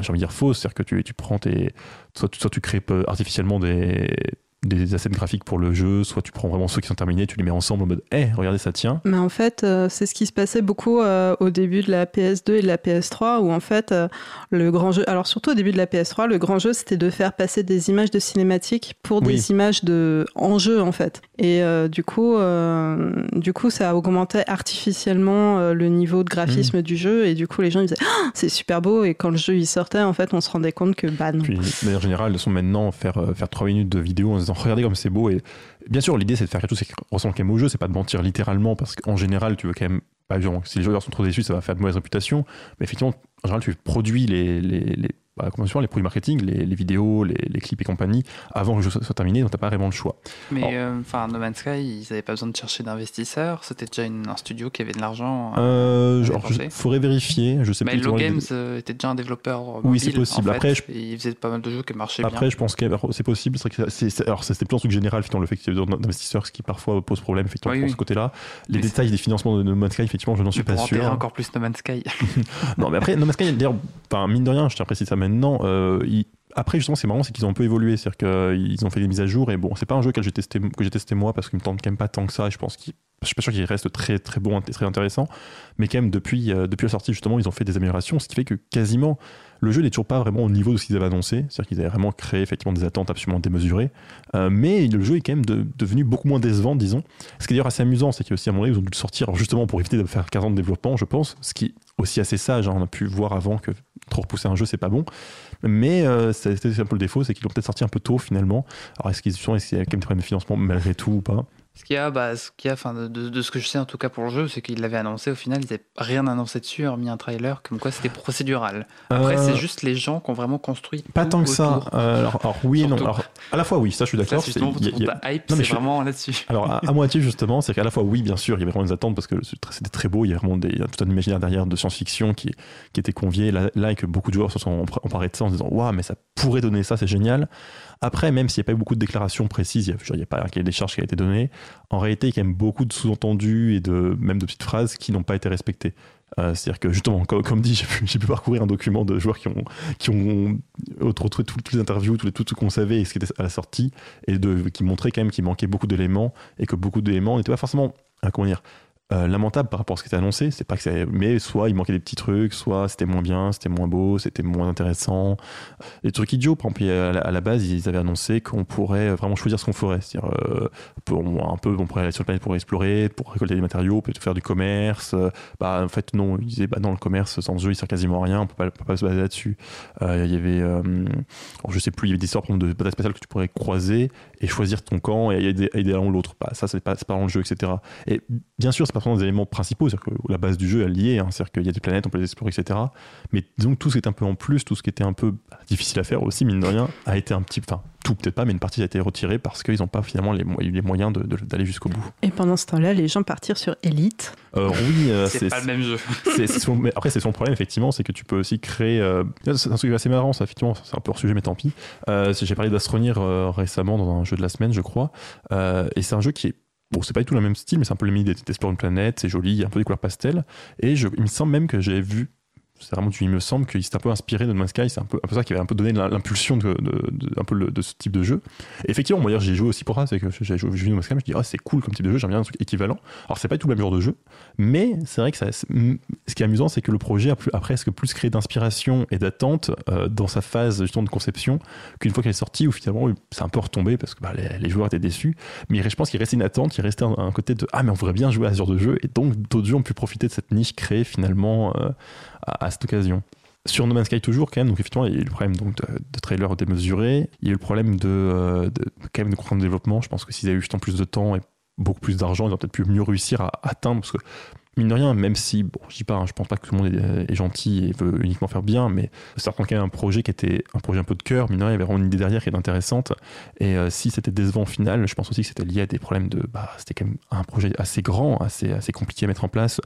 j'ai envie de dire fausses, c'est-à-dire que tu, tu prends tes. Soit, tu- soit tu crées peu- artificiellement des, des assets graphiques pour le jeu, soit tu prends vraiment ceux qui sont terminés, tu les mets ensemble en mode Eh, regardez, ça tient. Mais en fait, euh, c'est ce qui se passait beaucoup euh, au début de la PS2 et de la PS3, où en fait, euh, le grand jeu, alors surtout au début de la PS3, le grand jeu, c'était de faire passer des images de cinématiques pour Oui. des images de en jeu, en fait. Et euh, du coup, euh, du coup, ça augmentait artificiellement euh, le niveau de graphisme Mm. du jeu, et du coup, les gens ils disaient Ah, c'est super beau, et quand le jeu il sortait, en fait, on se rendait compte que bah non. Puis, de manière générale, sont maintenant faire, faire 3 minutes de vidéo en se disant Regardez comme c'est beau. Et bien sûr, l'idée, c'est de faire quelque chose qui ressemble quand même au jeu, c'est pas de mentir littéralement, parce qu'en général, tu veux quand même. Bah, genre, si les joueurs sont trop déçus, ça va faire de mauvaise réputation. Mais effectivement, en général, tu produis les, les, les- bah, les produits marketing, les, les vidéos, les, les clips et compagnie, avant que le jeu soit, soit terminé, donc t'as pas vraiment le choix. Mais euh, enfin, No Man's Sky, ils n'avaient pas besoin de chercher d'investisseurs. C'était déjà une- un studio qui avait de l'argent. Euh, à genre, je- faudrait vérifier, je sais Mais. Hello exactement les- Games euh, était déjà un développeur. Oui, c'est possible. en fait, Après, je- ils faisaient pas mal de jeux qui marchaient Après, bien. je pense que c'est possible. C'est vrai que c'est- c'est- alors, c'était plus un truc général, effectivement, le fait qu'il y ait d'investisseurs, ce qui parfois pose problème, effectivement, Oui, ce côté-là. Les Mais détails des financements de No Man's Sky, effectivement, je n'en suis Mais pas sûr. encore plus No Man's Sky. Non, mais après, No Man's Sky, d'ailleurs, mine de rien, je tiens à préciser ça maintenant. euh, il- Après, justement, c'est marrant, c'est qu'ils ont un peu évolué. C'est-à-dire qu'ils ont fait des mises à jour. Et bon, c'est pas un jeu que j'ai testé, moi parce qu'il me tente quand même pas tant que ça. Je pense qu'il. Je suis pas sûr qu'il reste très très bon et très intéressant, mais quand même depuis, euh, depuis la sortie justement ils ont fait des améliorations, ce qui fait que quasiment le jeu n'est toujours pas vraiment au niveau de ce qu'ils avaient annoncé, c'est-à-dire qu'ils avaient vraiment créé effectivement des attentes absolument démesurées, Euh, mais le jeu est quand même de- devenu beaucoup moins décevant disons. Ce qui est d'ailleurs assez amusant, c'est qu'aussi à un moment donné ils ont dû le sortir justement pour éviter de faire 15 ans de développement je pense, ce qui est aussi assez sage, hein. on a pu voir avant que trop repousser un jeu c'est pas bon, mais euh, c'est un peu le défaut, c'est qu'ils l'ont peut-être sorti un peu tôt finalement. Alors est-ce qu'ils sont, est-ce qu'il y a quand même des problèmes de financement malgré tout ou pas? Ce qu'il y a, bah, ce qu'il y a, enfin, de, ce que je sais en tout cas pour le jeu, c'est qu'ils l'avaient annoncé. Au final, ils n'avaient rien annoncé dessus, hormis un trailer, comme quoi c'était procédural. Après, Euh, c'est juste les gens qui ont vraiment construit. Pas tant que ça. Euh, alors, alors, oui et non. Surtout. Alors, à la fois oui, ça je suis d'accord. c'est a- hype, c'est vraiment là-dessus. Alors à, à moitié justement, c'est qu'à la fois oui bien sûr, il y avait vraiment des attentes parce que c'était très beau, il y a vraiment des, il y a tout un imaginaire derrière de science-fiction qui, qui était convié là, là et que beaucoup de joueurs se sont emparés de ça en se disant waouh mais ça pourrait donner ça, c'est génial. Après même s'il n'y a pas eu beaucoup de déclarations précises, il n'y a, pas un cahier des charges qui a été donné, en réalité il y a quand même beaucoup de sous-entendus et de même de petites phrases qui n'ont pas été respectées. Euh, C'est-à-dire que justement, comme, comme dit, j'ai pu, parcourir un document de joueurs qui ont, retrouvé tout- toutes les interviews, tout, tout ce qu'on savait et ce qui était à la sortie, et qui montrait quand même qu'il manquait beaucoup d'éléments et que beaucoup d'éléments n'étaient pas forcément, euh, comment dire, euh, lamentables par rapport à ce qui était annoncé. C'est pas que c'est- mais soit il manquait des petits trucs, soit c'était moins bien, c'était moins beau, c'était moins intéressant. Des trucs idiots, par exemple, à la, base, ils avaient annoncé qu'on pourrait vraiment choisir ce qu'on ferait. C'est-à-dire, euh, un peu, on pourrait aller sur la planète pour explorer, pour récolter des matériaux, peut-être faire du commerce. Euh, Bah, en fait, non, ils disaient, bah, non, le commerce sans jeu, il sert quasiment à rien, on peut pas, peut pas se baser là-dessus. Euh, Il y avait, euh, je sais plus, il y avait des sortes de batailles spéciales que tu pourrais croiser et choisir ton camp et aider, aider l'un ou l'autre. Bah, ça, c'est pas, c'est pas dans le jeu, etc. Et bien sûr, c'est pas forcément des éléments principaux, c'est-à-dire que la base du jeu est liée, hein, c'est-à-dire qu'il y a des planètes, on peut les explorer, etc. Mais disons que tout ce qui était un peu en plus, tout ce qui était un peu bah, difficile à faire aussi, mine de rien, a été un petit. Enfin, tout peut-être pas, mais une partie a été retirée parce qu'ils n'ont pas finalement les, eu les moyens de- de- d'aller jusqu'au bout. Et pendant ce temps-là, les gens partirent sur Elite. Euh, oui, euh, C'est pas le même jeu. c'est- c'est son- mais après, c'est son problème, effectivement, c'est que tu peux aussi créer. euh, c'est un truc assez marrant, ça, effectivement, c'est un peu hors sujet, mais tant pis. Euh, J'ai parlé d'Astronir euh, récemment dans un jeu de la semaine, je crois. Euh, et c'est un jeu qui est. Bon, c'est pas du tout le même style, mais c'est un peu le midi d'explorer une planète, c'est joli, il y a un peu des couleurs pastel. Et je, il me semble même que j'ai vu. C'est vraiment, il me semble qu'il s'est un peu inspiré de No Man's Sky, c'est un peu, un peu ça qui avait un peu donné l'impulsion de, un peu de ce type de jeu. Et effectivement, moi, d'ailleurs, j'ai joué aussi pour ça, c'est que j'ai joué, vu No Sky, je me dis, ah, c'est cool comme type de jeu, j'aime bien un truc équivalent. Alors, c'est pas tout le même genre de jeu, mais c'est vrai que ça, ce qui est amusant, c'est que le projet a, plus- a presque plus créé d'inspiration et d'attente euh, dans sa phase justement de conception qu'une fois qu'elle est sortie, où finalement c'est un peu retombé parce que bah, les, joueurs étaient déçus. Mais je pense qu'il restait une attente, il restait un, un côté de ah mais on voudrait bien jouer à ce genre de jeu, et donc d'autres jeux ont pu profiter de cette niche créée finalement euh, à, cette occasion. Sur No Man's Sky toujours quand même, donc effectivement il y a eu le problème donc, de, trailers démesurés, il y a eu le problème de, euh, de quand même de contraintes de développement. Je pense que s'ils avaient eu justement plus de temps et beaucoup plus d'argent, ils auraient peut-être pu mieux réussir à atteindre parce que mine de rien, même si, bon, je dis pas, hein, je pense pas que tout le monde est, est gentil et veut uniquement faire bien, mais c'est quand même un projet qui était un projet un peu de cœur, mine de rien, il y avait vraiment une idée derrière qui était intéressante. Et euh, si c'était décevant au final, je pense aussi que c'était lié à des problèmes de, bah, c'était quand même un projet assez grand, assez, assez compliqué à mettre en place.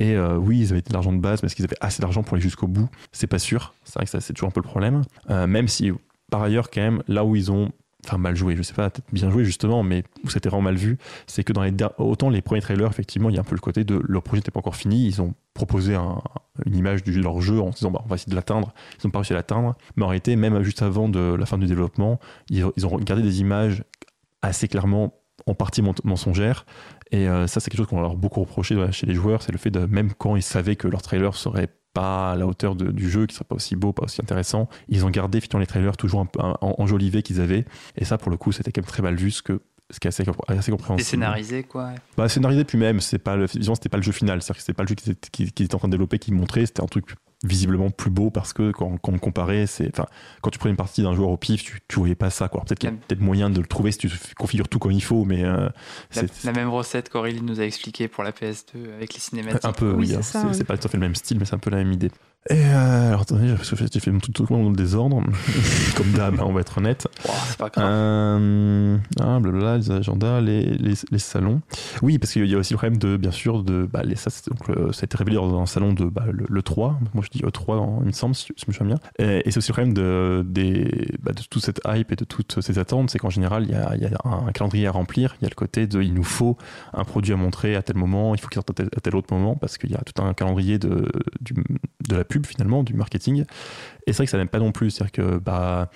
Et euh, oui, ils avaient de l'argent de base, mais est-ce qu'ils avaient assez d'argent pour aller jusqu'au bout C'est pas sûr. C'est vrai que ça, c'est toujours un peu le problème. Euh, même si, par ailleurs, quand même, là où ils ont enfin mal joué, je sais pas, peut-être bien joué justement, mais où c'était vraiment mal vu, c'est que dans les autant les premiers trailers, effectivement, il y a un peu le côté de leur projet n'était pas encore fini, ils ont proposé un- une image de leur jeu en se disant bah, on va essayer de l'atteindre, ils n'ont pas réussi à l'atteindre, mais en réalité, même juste avant de la fin du développement, ils, ont gardé des images assez clairement en partie mensongères, et euh, ça c'est quelque chose qu'on leur a beaucoup reproché chez les joueurs, c'est le fait de même quand ils savaient que leur trailer serait pas à la hauteur de- du jeu, qui serait pas aussi beau, pas aussi intéressant. Ils ont gardé finalement les trailers toujours un peu en- enjolivés qu'ils avaient. Et ça, pour le coup, c'était quand même très mal vu, ce, que, ce qui est assez, assez compréhensible. C'est scénarisé, quoi. Bah, scénarisé, puis même, c'est pas le, c'était pas le jeu final. C'est-à-dire que c'était pas le jeu qu'ils étaient, étaient en train de développer, qu'ils montraient. C'était un truc visiblement plus beau parce que quand, quand on comparait, c'est, enfin, quand tu prenais une partie d'un joueur au pif, tu, tu voyais pas ça, quoi. Peut-être qu'il y a peut-être moyen de le trouver si tu configures tout comme il faut, mais euh, La, c'est la même recette qu'Aurélie nous a expliqué pour la PS2 avec les cinématiques. un peu, Oui, oui. c'est hein. ça, c'est, pas tout à fait le même style, mais c'est un peu la même idée. Et euh, alors attendez, parce que j'ai fait tout, tout dans le désordre, comme d'hab, hein, on va être honnête. Oh, c'est pas grave. Euh, ah, blablabla, les agendas, les, les, les salons. Oui, parce qu'il y a aussi le problème de, bien sûr, de, bah, les, ça, c'est- donc, le- ça a été révélé dans un salon de bah, le, le 3. Moi, je dis E3, dans- il me semble, si, je me souviens bien. Et, c'est aussi le problème de, bah, de toute cette hype et de toutes ces attentes, c'est qu'en général, il y a, un calendrier à remplir. Il y a le côté de, il nous faut un produit à montrer à tel moment, il faut qu'il sorte à tel, autre moment, parce qu'il y a tout un calendrier de, de la pub, finalement, du marketing. Et c'est vrai que ça n'aime pas non plus. C'est-à-dire que, bah,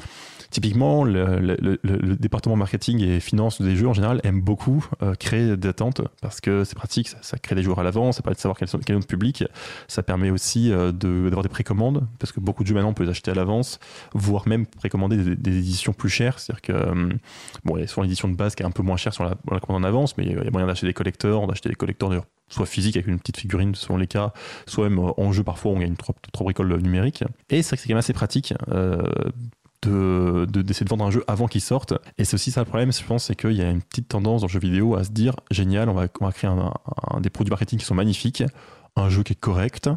Typiquement, le, département marketing et finance des jeux en général aime beaucoup euh, créer des attentes parce que c'est pratique, ça, crée des joueurs à l'avance, ça permet de savoir quel, quel est notre public, ça permet aussi euh, d'avoir des précommandes parce que beaucoup de jeux maintenant on peut les acheter à l'avance, voire même précommander des, éditions plus chères. C'est-à-dire que euh, bon, il y a souvent l'édition de base qui est un peu moins chère sur la, commande en avance, mais il y a moyen d'acheter des collecteurs, d'acheter des collecteurs d'ailleurs soit physiques avec une petite figurine selon les cas, soit même en jeu parfois on gagne trois, trois bricoles numériques. Et c'est vrai que c'est quand même assez pratique. De de- d'essayer de vendre un jeu avant qu'il sorte. Et c'est aussi ça le problème je pense c'est qu'il y a une petite tendance dans le jeu vidéo à se dire génial on va, on créer des produits marketing qui sont magnifiques un jeu qui est correct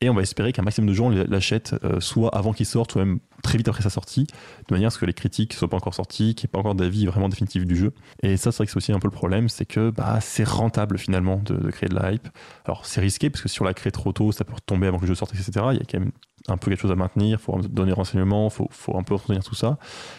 et on va espérer qu'un maximum de gens l'achètent euh, soit avant qu'il sorte soit même très vite après sa sortie de manière à ce que les critiques ne soient pas encore sorties qu'il n'y ait pas encore d'avis vraiment définitif du jeu et ça c'est vrai que c'est aussi un peu le problème c'est que bah, c'est rentable finalement de, créer de la hype alors c'est risqué parce que si on la crée trop tôt ça peut retomber avant que le jeu sorte etc il y a quand même un peu quelque chose à maintenir, il faut donner renseignements, il faut, faut un peu retenir tout ça.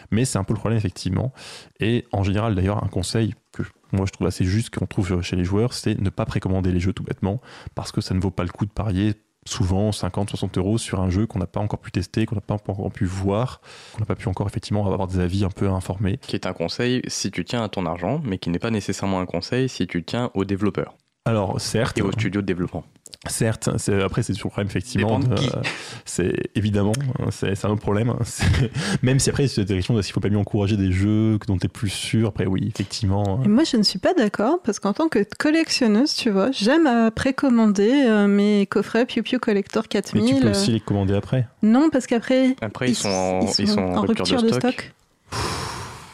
Mais c'est un peu le problème, effectivement. Et en général, d'ailleurs, un conseil que moi je trouve assez juste, qu'on trouve chez les joueurs, c'est ne pas précommander les jeux tout bêtement, parce que ça ne vaut pas le coup de parier souvent 50, 60 euros sur un jeu qu'on n'a pas encore pu tester, qu'on n'a pas encore pu voir, qu'on n'a pas pu encore effectivement avoir des avis un peu informés. Qui est un conseil si tu tiens à ton argent, mais qui n'est pas nécessairement un conseil si tu tiens aux développeurs Alors certes, et aux studios de développement. Certes, c'est- après c'est toujours le problème effectivement. Euh, c'est évidemment, hein, c'est c'est un autre problème. hein. C'est- Même si après c'est direction de s'il faut pas mieux encourager des jeux dont tu es plus sûr. Après oui, effectivement. Et moi, je ne suis pas d'accord parce qu'en tant que collectionneuse, tu vois, j'aime à précommander euh, mes coffrets Piu Piu Collector Mais 4000. tu peux euh, aussi les commander après. Non, parce qu'après, Après, ils, sont, en, ils sont en rupture, de stock.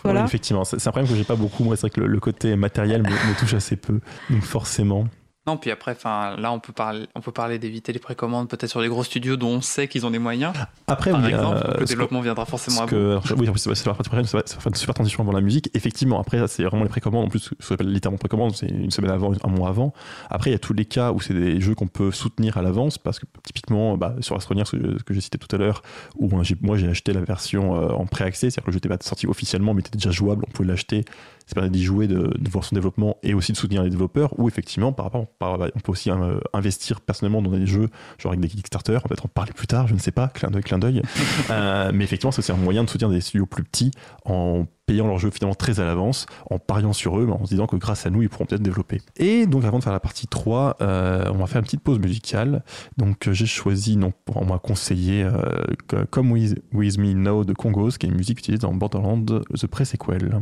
Voilà. Oui, effectivement, c'est c'est un problème que j'ai pas beaucoup. Moi, c'est vrai que le, le côté matériel me, me touche assez peu. Donc forcément. Non, puis après, enfin, là, on peut parler, on peut parler d'éviter les précommandes peut-être sur les gros studios dont on sait qu'ils ont les moyens. Après, Par oui, exemple, euh, le que- développement viendra forcément à que, bout. oui, en plus, c'est la partie prochaine, ça va une super transition avant la musique. Effectivement, après, c'est vraiment les précommandes. En plus, ce qu'on appelle littéralement précommande, c'est une semaine avant, un mois avant. Après, il y a tous les cas où c'est des jeux qu'on peut soutenir à l'avance, parce que typiquement, bah, sur Astroneer, ce que, j'ai cité tout à l'heure, où moi j'ai acheté la version euh, en pré-accès, c'est-à-dire que le jeu n'était pas sorti officiellement, mais était déjà jouable, on pouvait l'acheter. Ça permet d'y jouer, de, de voir son développement et aussi de soutenir les développeurs. Ou effectivement, par rapport, par- on peut aussi euh, investir personnellement dans des jeux, genre avec des Kickstarter, on peut-être en parler plus tard, je ne sais pas, clin d'œil, clin d'œil. Euh, mais effectivement, c'est aussi un moyen de soutenir des studios plus petits en payant leurs jeux finalement très à l'avance, en pariant sur eux, mais en se disant que grâce à nous, ils pourront peut-être développer. Et donc avant de faire la partie 3, euh, on va faire une petite pause musicale. Donc j'ai choisi, non, on m'a conseillé Come With, With Me Now de Congos, qui est une musique utilisée dans Borderlands The Pre-Sequel.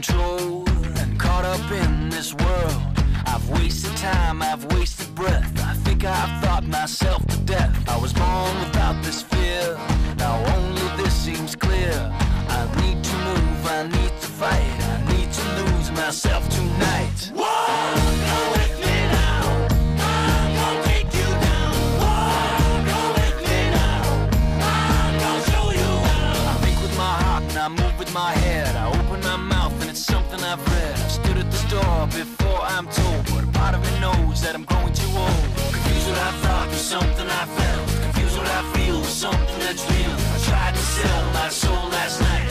control and caught up in this world. I've wasted time, I've wasted breath. I think I've thought myself to death. I was born without this fear. Now only this seems clear. I need to move, I need to fight. I need to lose myself tonight. Soul last night.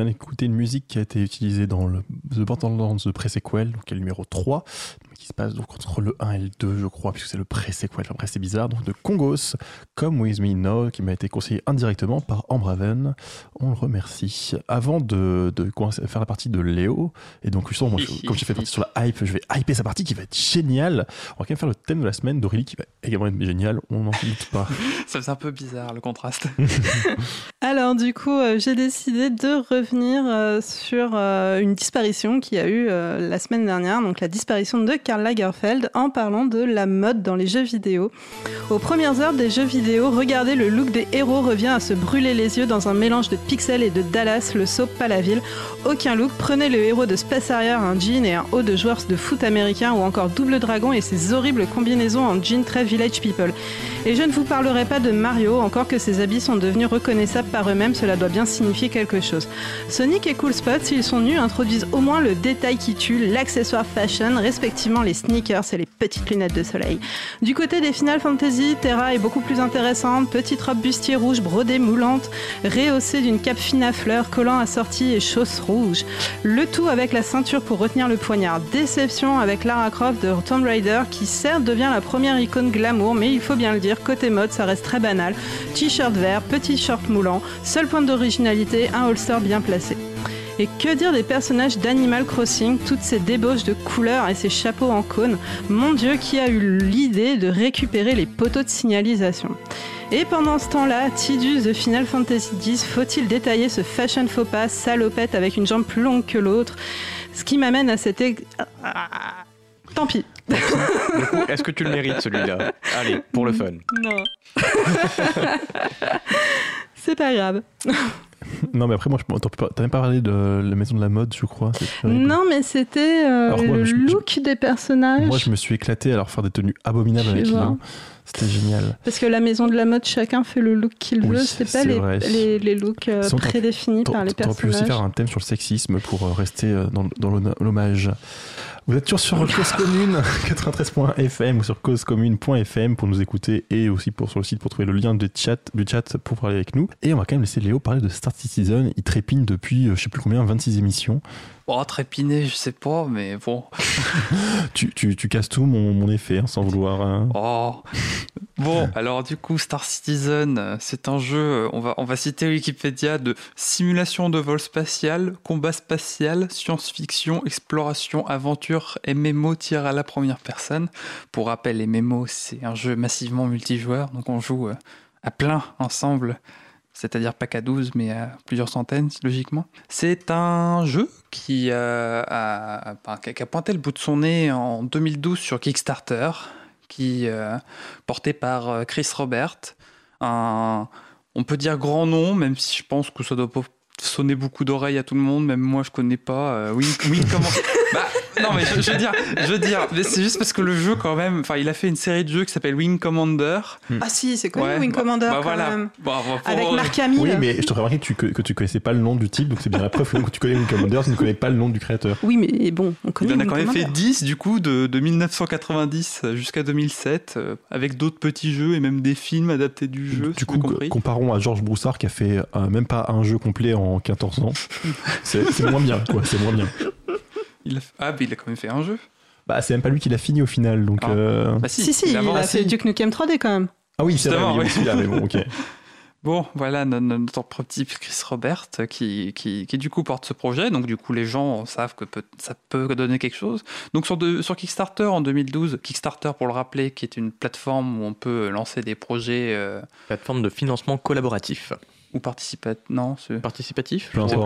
Vient d'écouter une musique qui a été utilisée dans le The Borderlands The Pre-Sequel, donc le numéro 3, qui se passe donc entre le 1 et le 2, je crois, puisque c'est le Pre-Sequel, enfin, après c'est bizarre, donc de Congos, Come With Me Now, qui m'a été conseillé indirectement par Ambraven. On le remercie. Avant de, de commencer à faire la partie de Léo, et donc justement, moi, je- comme j'ai fait partie sur la hype, je vais hyper sa partie qui va être géniale. On va quand même faire le thème de la semaine d'Aurélie qui va également être génial, on n'en doute pas. Ça faisait un peu bizarre le contraste. Alors du coup, euh, j'ai décidé de revenir euh, sur euh, une disparition qui a eu euh, la semaine dernière, donc la disparition de Karl Lagerfeld, en parlant de la mode dans les jeux vidéo. Aux premières heures des jeux vidéo, regardez le look des héros revient à se brûler les yeux dans un mélange de pixels et de Dallas, le soap pas la ville. Aucun look, prenez le héros de Space Harrier, un jean et un haut de joueur de foot américain, ou encore Double Dragon et ses horribles combinaisons en jean très Village People. Et je ne vous parlerai pas de Mario, encore que ses habits sont devenus reconnaissables par eux-mêmes, cela doit bien signifier quelque chose. Sonic et Cool Spot, s'ils sont nus, introduisent au moins le détail qui tue, l'accessoire fashion, respectivement les sneakers et les petites lunettes de soleil. Du côté des Final Fantasy, Terra est beaucoup plus intéressante, petite robe bustier rouge brodée moulante, rehaussée d'une cape fine à fleurs, collant assorti et chausses rouges. Le tout avec la ceinture pour retenir le poignard. Déception avec Lara Croft de Tomb Raider, qui certes devient la première icône glamour, mais il faut bien le dire, côté mode, ça reste très banal. T-shirt vert, petit short moulant, seul point d'originalité, un holster bien placé. Et que dire des personnages d'Animal Crossing, toutes ces débauches de couleurs et ces chapeaux en cône? Mon Dieu, qui a eu l'idée de récupérer les poteaux de signalisation et pendant ce temps-là, Tidus de Final Fantasy X, faut-il détailler ce fashion faux pas salopette avec une jambe plus longue que l'autre? Ce qui m'amène à cet... ex- Ah, Tant pis. Est-ce que tu le mérites celui-là? Allez, pour le fun. Non. C'est pas grave. Non, mais après, moi, je t'as même pas parlé de la maison de la mode, je crois. Non, mais c'était euh, le je- je- look des personnages. Moi, je me suis éclaté à leur faire des tenues abominables avec l'un. C'était génial. Parce que la maison de la mode, chacun fait le look qu'il Oui, veut. C'est pas les, les, les looks euh, prédéfinis par les T'aurais pu aussi personnages. faire un thème sur le sexisme pour euh, rester euh, dans, dans l'hommage. Vous êtes toujours sur Cause Commune 93.fm ou sur causecommune.fm pour nous écouter et aussi pour, sur le site pour trouver le lien du chat, du chat pour parler avec nous. Et on va quand même laisser Léo parler de Star Citizen. Il trépigne depuis, euh, je sais plus combien, 26 émissions. Oh, trépiné, je sais pas, mais bon. Tu, tu, tu casses tout mon, mon effet hein, sans vouloir. hein. Oh. Bon, alors du coup, Star Citizen, euh, c'est un jeu, euh, on va, on va citer Wikipédia, de simulation de vol spatial, combat spatial, science-fiction, exploration, aventure, MMO, tir à la première personne. Pour rappel, MMO, c'est un jeu massivement multijoueur, donc on joue euh, à plein ensemble, c'est-à-dire pas qu'à 12, mais à plusieurs centaines, logiquement. C'est un jeu qui, euh, a, qui pointé le bout de son nez en 2012 sur Kickstarter, qui euh, porté par Chris Robert, un, on peut dire grand nom, même si je pense que ça doit pas sonner beaucoup d'oreilles à tout le monde, même moi je connais pas. Euh, Wing Commander. bah, non mais je, je veux dire, je veux dire, mais c'est juste parce que le jeu quand même, enfin il a fait une série de jeux qui s'appelle Wing Commander. Ah si, c'est connu Ouais, Wing bah- Commander bah quand voilà. même. Pour- Avec Marc Hamill. Oui, mais je te remarqué que tu, que, que tu connaissais pas le nom du type, donc c'est bien la preuve que tu connais Wing Commander, tu ne connais pas le nom du créateur. Oui, mais bon, on connaît Il en a quand même fait Commander. 10 du coup de, de 1990 jusqu'à 2007 euh, avec d'autres petits jeux et même des films adaptés du jeu. du si coup, comparons à Georges Broussard qui a fait euh, même pas un jeu complet en 14 ans. C'est moins bien, quoi. C'est moins bien. Il a fait- Ah, mais il a quand même fait un jeu. Bah, c'est même pas lui qui l'a fini au final, donc. Ah. euh, Bah si, Si, si, il a Ah, fait si. Duke Nukem 3D quand même. Ah oui, c'est vrai, oui, celui-là, mais bon, ok. Bon, voilà no- no- notre petit Chris Robert qui, qui, qui, du coup porte ce projet. Donc du coup, les gens savent que peut- ça peut donner quelque chose. Donc sur, de- sur Kickstarter en 2012, Kickstarter pour le rappeler, qui est une plateforme où on peut lancer des projets euh, Plateforme de financement collaboratif. Ou participer. Non, c'est- Participatif Je sais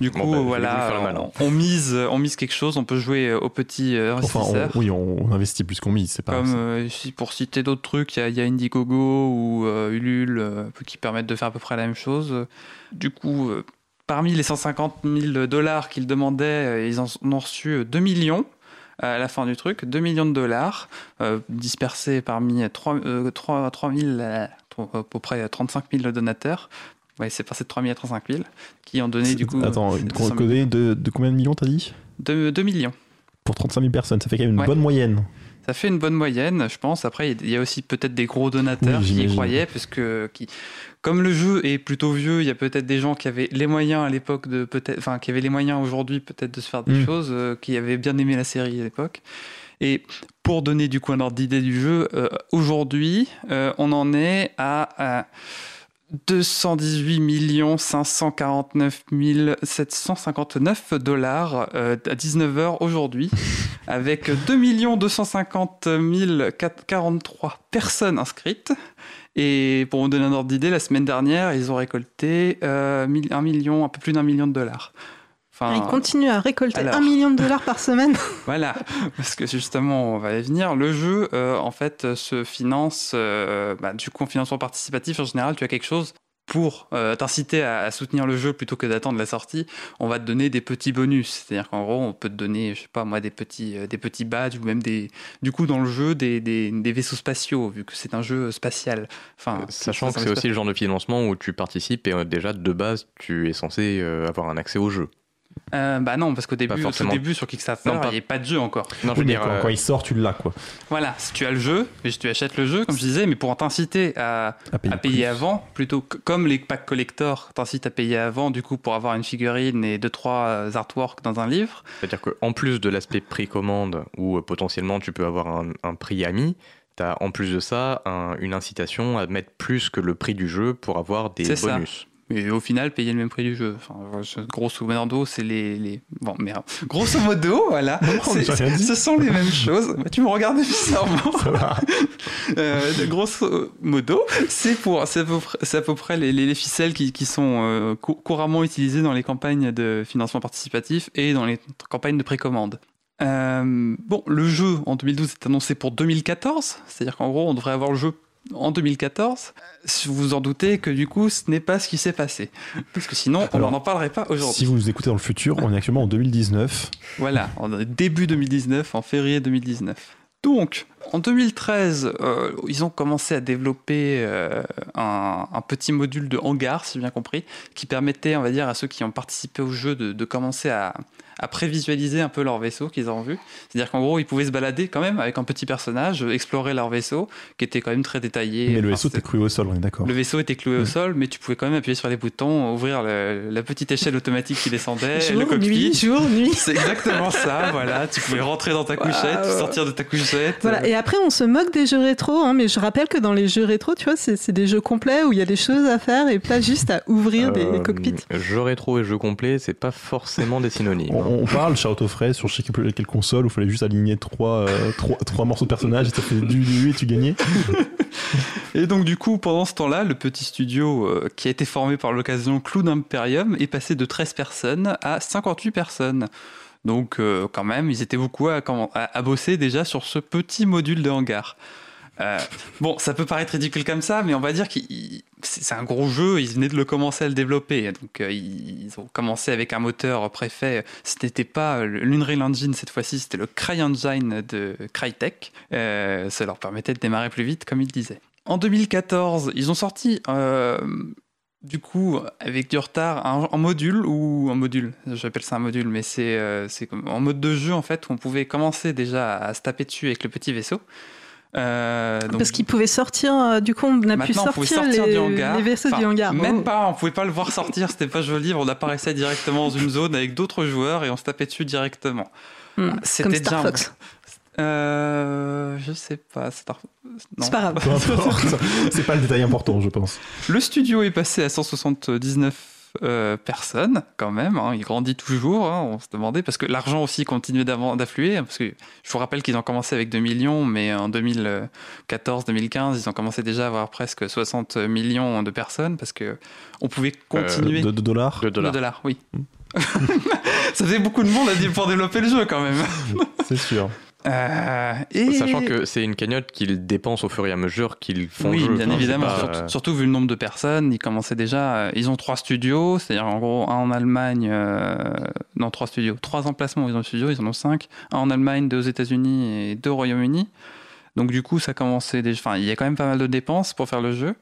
du coup, Bon, bah, voilà, on, on mise, on mise quelque chose. On peut jouer aux petits euh, Enfin, on- oui, on, investit plus qu'on mise, c'est pas. Comme euh, si- pour citer d'autres trucs, il y, a- il y a Indiegogo ou euh, Ulule euh, qui permettent de faire à peu près la même chose. Du coup, euh, parmi les 150 000 dollars qu'ils demandaient, ils en ont reçu euh, 2 millions à la fin du truc, 2 millions de dollars euh, dispersés parmi 3, euh, 3, 3 000, euh, à peu près 35 000 donateurs. Ouais, c'est passé de 3 000 à 35 000 qui ont donné du coup Attends, euh, qu'on 100 000. connaît de, de combien de millions t'as dit? 2, 2 millions. Pour 35 000 personnes, ça fait quand même une Ouais. bonne moyenne. Ça fait une bonne moyenne, je pense. Après, il y a aussi peut-être des gros donateurs Oui, qui y croyaient, parce que qui, comme le jeu est plutôt vieux, il y a peut-être des gens qui avaient les moyens à l'époque de peut-être, enfin, qui avaient les moyens aujourd'hui peut-être de se faire des Mm. choses, euh, qui avaient bien aimé la série à l'époque. Et pour donner du coup un ordre d'idée du jeu, euh, aujourd'hui, euh, on en est à, à 218 549 759 dollars euh, à 19h aujourd'hui, avec 2 250 043 personnes inscrites. Et pour vous donner un ordre d'idée, la semaine dernière, ils ont récolté euh, un million, un peu plus d'un million de dollars. Enfin, Il continue à récolter alors. un million de dollars par semaine. voilà, parce que justement, on va y venir. Le jeu, euh, en fait, euh, se finance, euh, bah, du coup, en financement participatif, en général, tu as quelque chose pour euh, t'inciter à, à soutenir le jeu plutôt que d'attendre la sortie. On va te donner des petits bonus. C'est-à-dire qu'en gros, on peut te donner, je sais pas moi, des petits, euh, des petits badges ou même des, du coup, dans le jeu, des, des, des vaisseaux spatiaux, vu que c'est un jeu spatial. Enfin, Sachant ça- que c'est aussi le genre de financement où tu participes et euh, déjà de base tu es censé euh, avoir un accès au jeu. Euh, bah non, parce qu'au début, au tout début sur Kickstarter, Non, il n'y avait pas de jeu encore. Non, je veux dire, quand, euh, quand il sort, tu l'as, quoi. Voilà, si tu as le jeu, et si tu achètes le jeu, comme je disais, mais pour t'inciter à, À payer, à payer plus. avant, plutôt que comme les packs collector t'incitent à payer avant, du coup, pour avoir une figurine et deux, trois euh, artworks dans un livre. C'est-à-dire qu'en plus de l'aspect précommande où euh, potentiellement tu peux avoir un, un prix ami, tu as en plus de ça un- une incitation à mettre plus que le prix du jeu pour avoir des ça. Et au final, payer le même prix du jeu. Enfin, grosso modo, c'est les, les. Bon, merde. Grosso modo, voilà. Non, ce sont les mêmes choses. Bah, tu me regardes bizarrement. Ça va. Euh, grosso modo, c'est pour, c'est à peu près, c'est à peu près les, les- les ficelles qui, qui sont euh, cou- couramment utilisées dans les campagnes de financement participatif et dans les campagnes de précommande. Euh, bon, le jeu en 2012 est annoncé pour 2014, c'est-à-dire qu'en gros, on devrait avoir le jeu en 2014. Vous vous en doutez que du coup, ce n'est pas ce qui s'est passé, parce que sinon, on n'en parlerait pas aujourd'hui. Si vous nous écoutez dans le futur, on est actuellement en 2019. Voilà, en début 2019, en février 2019. Donc, en 2013, euh, ils ont commencé à développer euh, un, un petit module de hangar, si j'ai bien compris, qui permettait, on va dire, à ceux qui ont participé au jeu de, de commencer à, à prévisualiser un peu leur vaisseau qu'ils ont vu. C'est-à-dire qu'en gros, ils pouvaient se balader quand même avec un petit personnage, explorer leur vaisseau, qui était quand même très détaillé. Mais le vaisseau était cloué au sol, on est d'accord. le vaisseau était cloué au sol, mais tu pouvais quand même appuyer sur les boutons, ouvrir le- la petite échelle automatique qui descendait, le Jour, cockpit. nuit, jour, nuit. C'est exactement ça, voilà. Tu pouvais rentrer dans ta couchette, sortir de ta couchette. Voilà. Et après, on se moque des jeux rétro, hein, mais je rappelle que dans les jeux rétro, tu vois, c'est c'est des jeux complets où il y a des choses à faire et pas juste à ouvrir des Euh, cockpits. Jeu rétro et jeu complet, c'est pas forcément des synonymes. On, on parle Charlotte Fray sur je sais quelle console où il fallait juste aligner trois, euh, trois, trois morceaux de personnages et ça fait du du et tu gagnais. Et donc du coup, pendant ce temps-là, le petit studio euh, qui a été formé par l'occasion Clown Imperium est passé de 13 personnes à 58 personnes. Donc euh, quand même, ils étaient beaucoup à bosser déjà sur ce petit module de hangar. Euh, bon, ça peut paraître ridicule comme ça, mais on va dire que c'est un gros jeu, ils venaient de le commencer à le développer. Donc euh, ils ont commencé avec un moteur préfet. Ce n'était pas l'Unreal Engine cette fois-ci, c'était le CryEngine de Crytek. Euh, ça leur permettait de démarrer plus vite, comme ils disaient. En 2014, ils ont sorti, euh, du coup, avec du retard, un, module, ou un module, j'appelle ça un module, mais c'est euh, en mode de jeu, en fait, où on pouvait commencer déjà à se taper dessus avec le petit vaisseau. Euh, donc- Parce qu'ils pouvaient sortir, euh, du coup, on a pu pouvait sortir, sortir les, du hangar. les vaisseaux Enfin, du hangar. Même Oh. pas, on pouvait pas le voir sortir, c'était pas joli. On apparaissait directement dans une zone avec d'autres joueurs et on se tapait dessus directement. Hmm, C'était Comme déjà Fox. Euh, je sais pas. Star... C'est pas grave. C'est pas le détail important, je pense. Le studio est passé à 179 euh, personnes, quand même. hein. il grandit toujours. hein. on se demandait, parce que l'argent aussi continuait d'affluer. hein, Parce que je vous rappelle qu'ils ont commencé avec 2 millions, mais en 2014-2015, ils ont commencé déjà à avoir presque 60 millions de personnes, parce que on pouvait continuer. De, de dollars. De De dollars. dollars, oui. Ça faisait beaucoup de monde à dire pour développer le jeu, quand même. C'est sûr. Euh, et... Sachant que c'est une cagnotte qu'ils dépensent au fur et à mesure qu'ils font oui, le jeu. bien Enfin, évidemment. pas, Surtout, surtout vu le nombre de personnes, ils commençaient déjà. euh, ils ont trois studios, c'est-à-dire en gros un en Allemagne, euh, non trois studios, trois emplacements où ils ont le studio, ils en ont cinq, un en Allemagne, deux aux États-Unis et deux au Royaume-Uni. Donc du coup, ça commençait déjà. Enfin, il y a quand même pas mal de dépenses pour faire le jeu.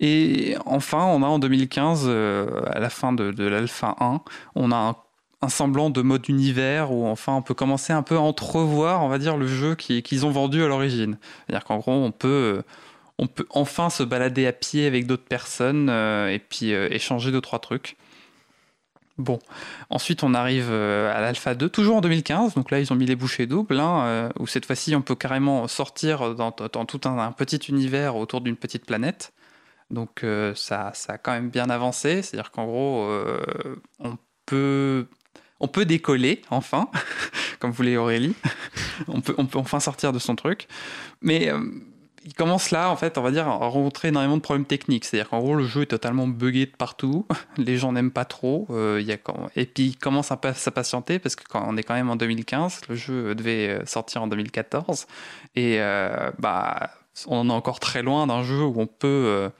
Et enfin, on a en 2015, euh, à la fin de, de l'Alpha 1, on a un, un semblant de mode univers où enfin on peut commencer un peu à entrevoir, on va dire, le jeu qui- qu'ils ont vendu à l'origine. C'est-à-dire qu'en gros, on peut on peut enfin se balader à pied avec d'autres personnes euh, et puis euh, échanger deux trois trucs. Bon, ensuite on arrive euh, à l'Alpha 2, toujours en 2015, donc là ils ont mis les bouchées doubles, hein, où cette fois-ci on peut carrément sortir dans, tout un, petit univers autour d'une petite planète. Donc ça, ça a quand même bien avancé, c'est-à-dire qu'en gros on, peut, on peut décoller enfin, comme voulait Aurélie, on, peut, on peut enfin sortir de son truc, mais... euh, il commence là, en fait, on va dire, à rencontrer énormément de problèmes techniques. C'est-à-dire qu'en gros, le jeu est totalement buggé de partout. Les gens n'aiment pas trop. euh, Et puis, il commence un peu à s'impatienter parce que quand on est quand même en 2015, le jeu devait euh, sortir en 2014. Et euh, bah, on est encore très loin d'un jeu où on peut.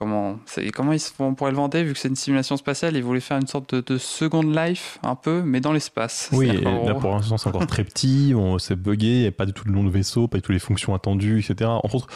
Comment, comment ils font- le vendre vu que c'est une simulation spatiale Ils voulaient faire une sorte de, de Second Life un peu, mais dans l'espace. Oui, et là pour l'instant c'est encore très petit, on s'est buggé, il n'y a pas du tout le nom de vaisseau, pas du tout les fonctions attendues, etc. Entre autres,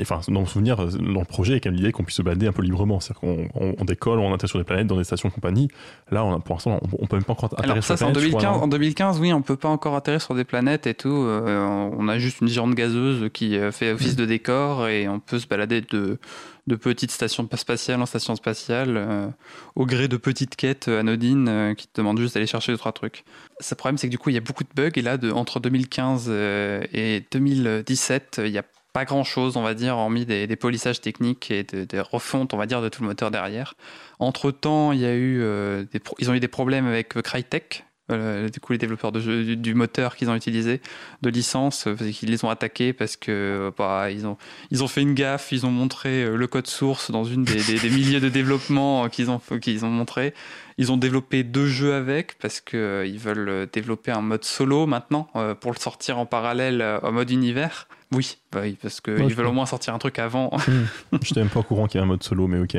enfin, dans mon souvenir, dans le projet, il y a quand même l'idée qu'on puisse se balader un peu librement. C'est-à-dire qu'on on, on décolle, on atterrit sur des planètes, dans des stations de compagnie. Là, on a, pour l'instant, on, on peut même pas encore atterrir Alors sur la c'est en planète, je crois, 2015. non En 2015, oui, on peut pas encore atterrir sur des planètes et tout. Euh, on a juste une géante gazeuse qui euh, fait office de décor et on peut se balader de, de petites stations spatiales en station spatiale euh, au gré de petites quêtes anodines euh, qui te demandent juste d'aller chercher deux trois trucs. Ce problème c'est que du coup il y a beaucoup de bugs et là de, entre 2015 euh, et 2017 il y a pas grand chose, on va dire, hormis des, des polissages techniques et des, refontes, on va dire, de tout le moteur derrière. Entre temps, il y a eu, euh, ils ont eu des problèmes avec euh, Crytek, euh, du coup les développeurs de du, du moteur qu'ils ont utilisé, de licence, euh, qu'ils les ont attaqués parce que euh, bah, ils, ont, ils ont fait une gaffe, ils ont montré euh, le code source dans une des, des- des milliers de développements qu'ils ont, qu'ils ont montré. Ils ont développé deux jeux avec parce qu'ils veulent développer un mode solo maintenant pour le sortir en parallèle en mode univers. Oui, bah parce qu'ils Ouais, veulent au moins sortir un truc avant. Je n'étais même pas au courant qu'il y avait un mode solo, mais ok.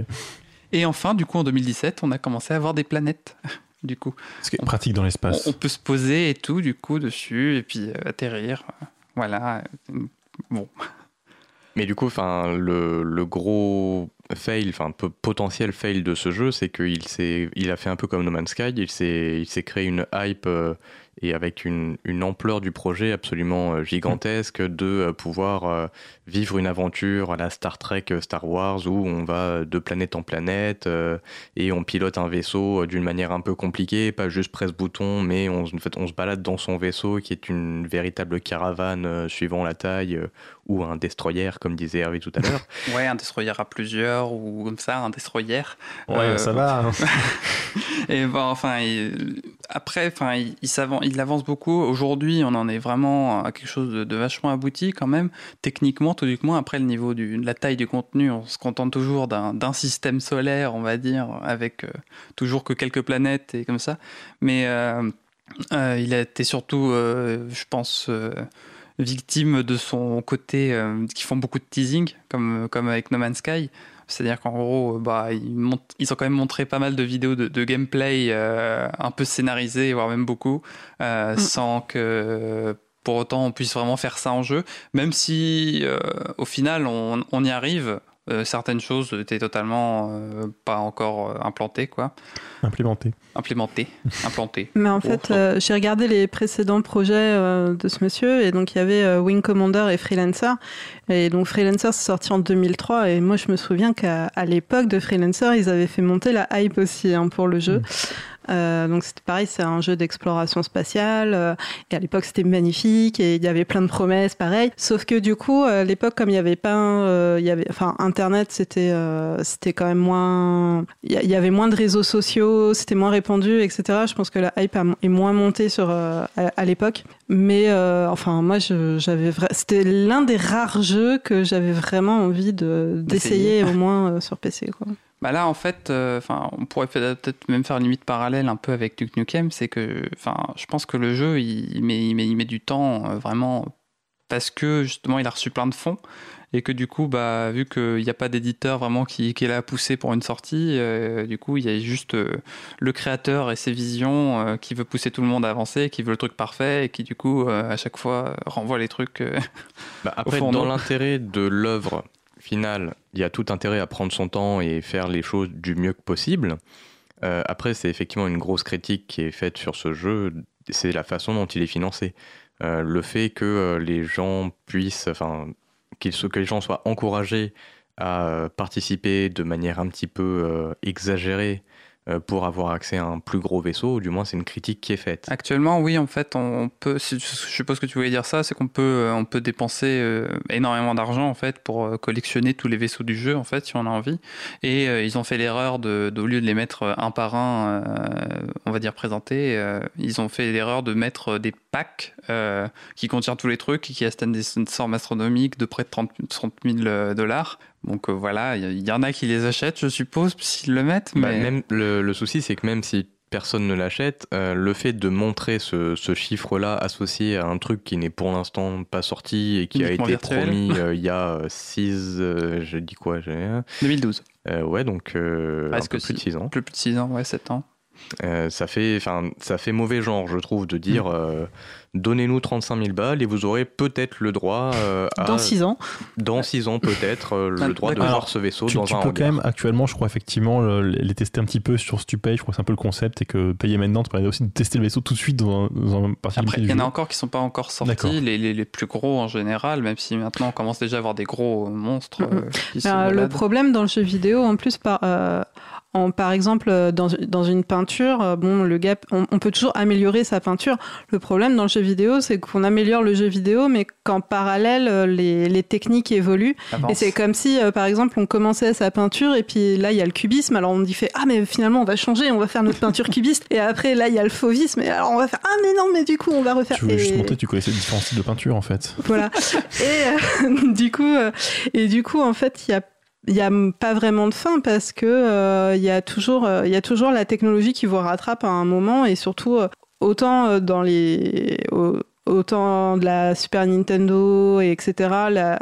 Et enfin, du coup, en 2017, on a commencé à avoir des planètes. Du coup, Ce qui est pratique dans l'espace. on, on peut se poser et tout, du coup, dessus, et puis euh, atterrir. Voilà. Bon. Mais du coup, enfin, le, le gros fail, enfin potentiel fail de ce jeu, c'est qu'il s'est, il a fait un peu comme No Man's Sky, il s'est, il s'est créé une hype euh, et avec une, ampleur du projet absolument euh, gigantesque de euh, pouvoir euh, vivre une aventure à la Star Trek, Star Wars, où on va de planète en planète et on pilote un vaisseau d'une manière un peu compliquée, pas juste presse-bouton, mais on, fait, on se balade dans son vaisseau qui est une véritable caravane suivant la taille ou un destroyer, comme disait Hervé tout à l'heure. Ouais, un destroyer à plusieurs ou comme ça, un destroyer. Ouais, Euh, ça va. hein. Et bon, enfin, il- après, enfin, il, il avance beaucoup. Aujourd'hui, on en est vraiment à quelque chose de, de vachement abouti quand même. Techniquement, tout du moins, après le niveau du- de la taille du contenu, on se contente toujours d'un d'un système solaire, on va dire, avec euh, toujours que quelques planètes et comme ça. Mais euh, euh, il a été surtout, euh, je pense, euh, victime de son côté euh, qui font beaucoup de teasing, comme, comme avec No Man's Sky. C'est-à-dire qu'en gros, euh, bah, ils, ils ont quand même montré pas mal de vidéos de, de gameplay euh, un peu scénarisées, voire même beaucoup, euh, Mm. sans que pour autant on puisse vraiment faire ça en jeu. Même si au final on, on y arrive, euh, certaines choses étaient totalement euh, pas encore euh, implantées, quoi. Implémenté. Implémentées, implantées. Mais en fait, euh, j'ai regardé les précédents projets euh, de ce monsieur, et donc il y avait euh, Wing Commander et Freelancer. Et donc Freelancer, c'est sorti en 2003, et moi je me souviens qu'à l'époque de Freelancer, ils avaient fait monter la hype aussi hein, pour le jeu. Euh, donc c'était pareil, c'est un jeu d'exploration spatiale. euh, et à l'époque, c'était magnifique et il y avait plein de promesses, pareil. Sauf que du coup, à l'époque, comme il y avait pas, euh, il y avait, enfin, Internet, c'était, euh, c'était quand même moins. Il y, avait moins de réseaux sociaux, c'était moins répandu, etc. Je pense que la hype est moins montée sur euh, à, à l'époque. Mais euh, enfin, moi, j'avais, c'était l'un des rares jeux que j'avais vraiment envie de d'essayer au moins euh, sur PC. Quoi. Bah là, en fait, euh, enfin, on pourrait peut- peut-être même faire une limite parallèle un peu avec Duke Nukem, c'est que, enfin, je pense que le jeu, il, met, il met, il met du temps euh, vraiment parce que justement, il a reçu plein de fonds et que du coup, bah, vu qu'il n'y a pas d'éditeur vraiment qui, qui l'a poussé pour une sortie, euh, du coup, il y a juste euh, le créateur et ses visions euh, qui veut pousser tout le monde à avancer, qui veut le truc parfait et qui du coup, à chaque fois, renvoie les trucs. Bah, après, fond, dans l'intérêt de l'œuvre finale, il y a tout intérêt à prendre son temps et faire les choses du mieux que possible. Euh, après, c'est effectivement une grosse critique qui est faite sur ce jeu, c'est la façon dont il est financé. Euh, le fait que euh, les gens puissent, enfin, que les gens soient encouragés à participer de manière un petit peu exagérée pour avoir accès à un plus gros vaisseau, ou du moins c'est une critique qui est faite. Actuellement, oui, en fait, on peut. Je suppose que tu voulais dire ça, c'est qu'on peut, euh, on peut dépenser euh, énormément d'argent en fait pour euh, collectionner tous les vaisseaux du jeu en fait, si on a envie. Et euh, ils ont fait l'erreur au lieu de les mettre euh, un par un, euh, on va dire présentés, euh, ils ont fait l'erreur de mettre des packs euh, qui contiennent tous les trucs qui atteignent des sommes astronomiques de près de 30, 30 000 euh, dollars. Donc euh, voilà, il y, en a qui les achètent, je suppose, s'ils le mettent. Bah, Mais même le, le souci, c'est que même si personne ne l'achète, euh, le fait de montrer ce, ce chiffre-là associé à un truc qui n'est pour l'instant pas sorti et qui a été virtuel. promis euh, il y a 6, je dis quoi j'ai 2012, euh, Ouais, donc euh, un peu plus de six. 6 ans. plus, plus de 6 ans, ouais, 7 ans. Euh, ça, fait, enfin, ça fait mauvais genre, je trouve, de Mm. dire euh, donnez-nous 35 000 balles et vous aurez peut-être le droit euh, à. Dans 6 ans. dans six ans, peut-être, euh, le droit de voir ce vaisseau Tu, dans tu un peux hangar. quand même actuellement, je crois effectivement, le- les tester un petit peu sur Stupay. Je crois que c'est un peu le concept et que payer maintenant te permet aussi de tester le vaisseau tout de suite dans un, dans un partie Après, il y en a encore qui sont pas encore sortis, les, les, les plus gros en général, même si maintenant on commence déjà à avoir des gros monstres. Euh, qui Euh, le problème dans le jeu vidéo, en plus, par, euh, en, par exemple, dans, dans une peinture, bon, le gars, on, on peut toujours améliorer sa peinture. Le problème dans le jeu vidéo, c'est qu'on améliore le jeu vidéo, mais qu'en parallèle, euh, les, les techniques évoluent. Avance. Et c'est comme si, euh, par exemple, on commençait sa peinture et puis là, il y a le cubisme. Alors on dit fait, ah, mais finalement, on va changer, on va faire notre peinture cubiste. Et après, là, il y a le fauvisme. Et alors on va faire, ah, mais non, mais du coup, on va refaire. Tu voulais juste montrer tu connaissais différents styles de peinture en fait. voilà. Et euh, du coup, euh, et du coup, en fait, il y a il y a pas vraiment de fin parce que euh, il y a toujours euh, il y a toujours la technologie qui vous rattrape à un moment et surtout euh, autant euh, dans les au- autant de la Super Nintendo et etc la,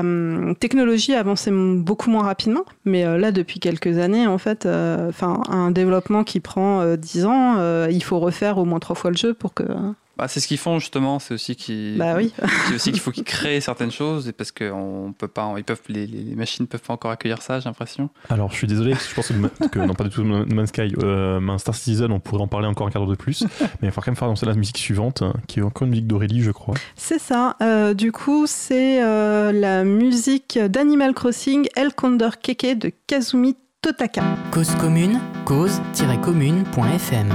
hum, technologie avançait beaucoup moins rapidement. Mais euh, là depuis quelques années en fait euh, enfin un développement qui prend euh, 10 ans il faut refaire au moins trois fois le jeu pour que Bah, c'est ce qu'ils font justement, c'est aussi qu'ils Bah oui. c'est aussi qu'il faut qu'ils créent certaines choses et parce que on peut pas, ils peuvent, les, les- les machines peuvent pas encore accueillir ça, j'ai l'impression. Alors, je suis désolé, parce que je pense que, No- que non, pas du tout No Man's Sky, euh, Star Citizen, on pourrait en parler encore un quart d'heure de plus. mais il va falloir quand même faire annoncer la musique suivante, hein, qui est encore une musique d'Aurélie, je crois. C'est ça. Euh, du coup, c'est euh, la musique d'Animal Crossing El Condor Keke de Kazumi Totaka. Cause commune, cause-commune.fm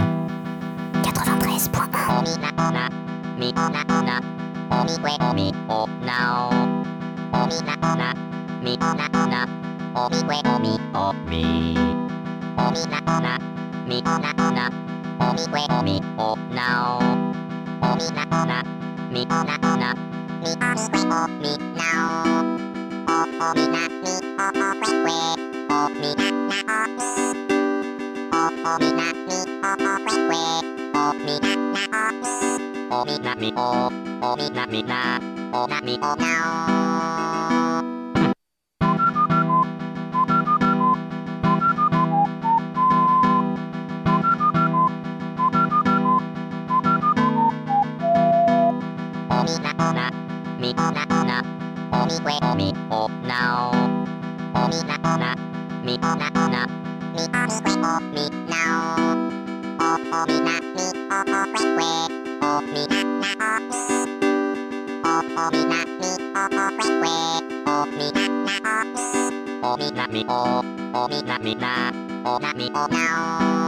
です。僕おみなおな、みおなおな、おみえおみおなお。おみ、みんなおみおみなみおおみなみなおなみおなおみなおなみおなおなおみくえおみおなおおみなおなみおなおなみおみくえおみなおみなみおおみなみなおなみおなお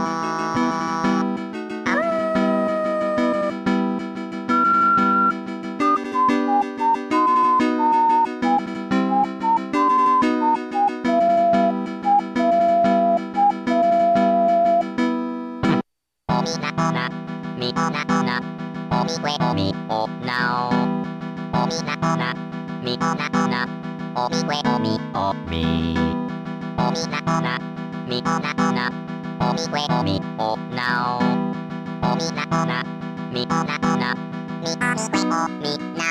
みれおみおなおおみなおなみおなおなおみれおみおみおみなおなみおなおなおみれおみおなおおみなおなみおなおなみおみれおみな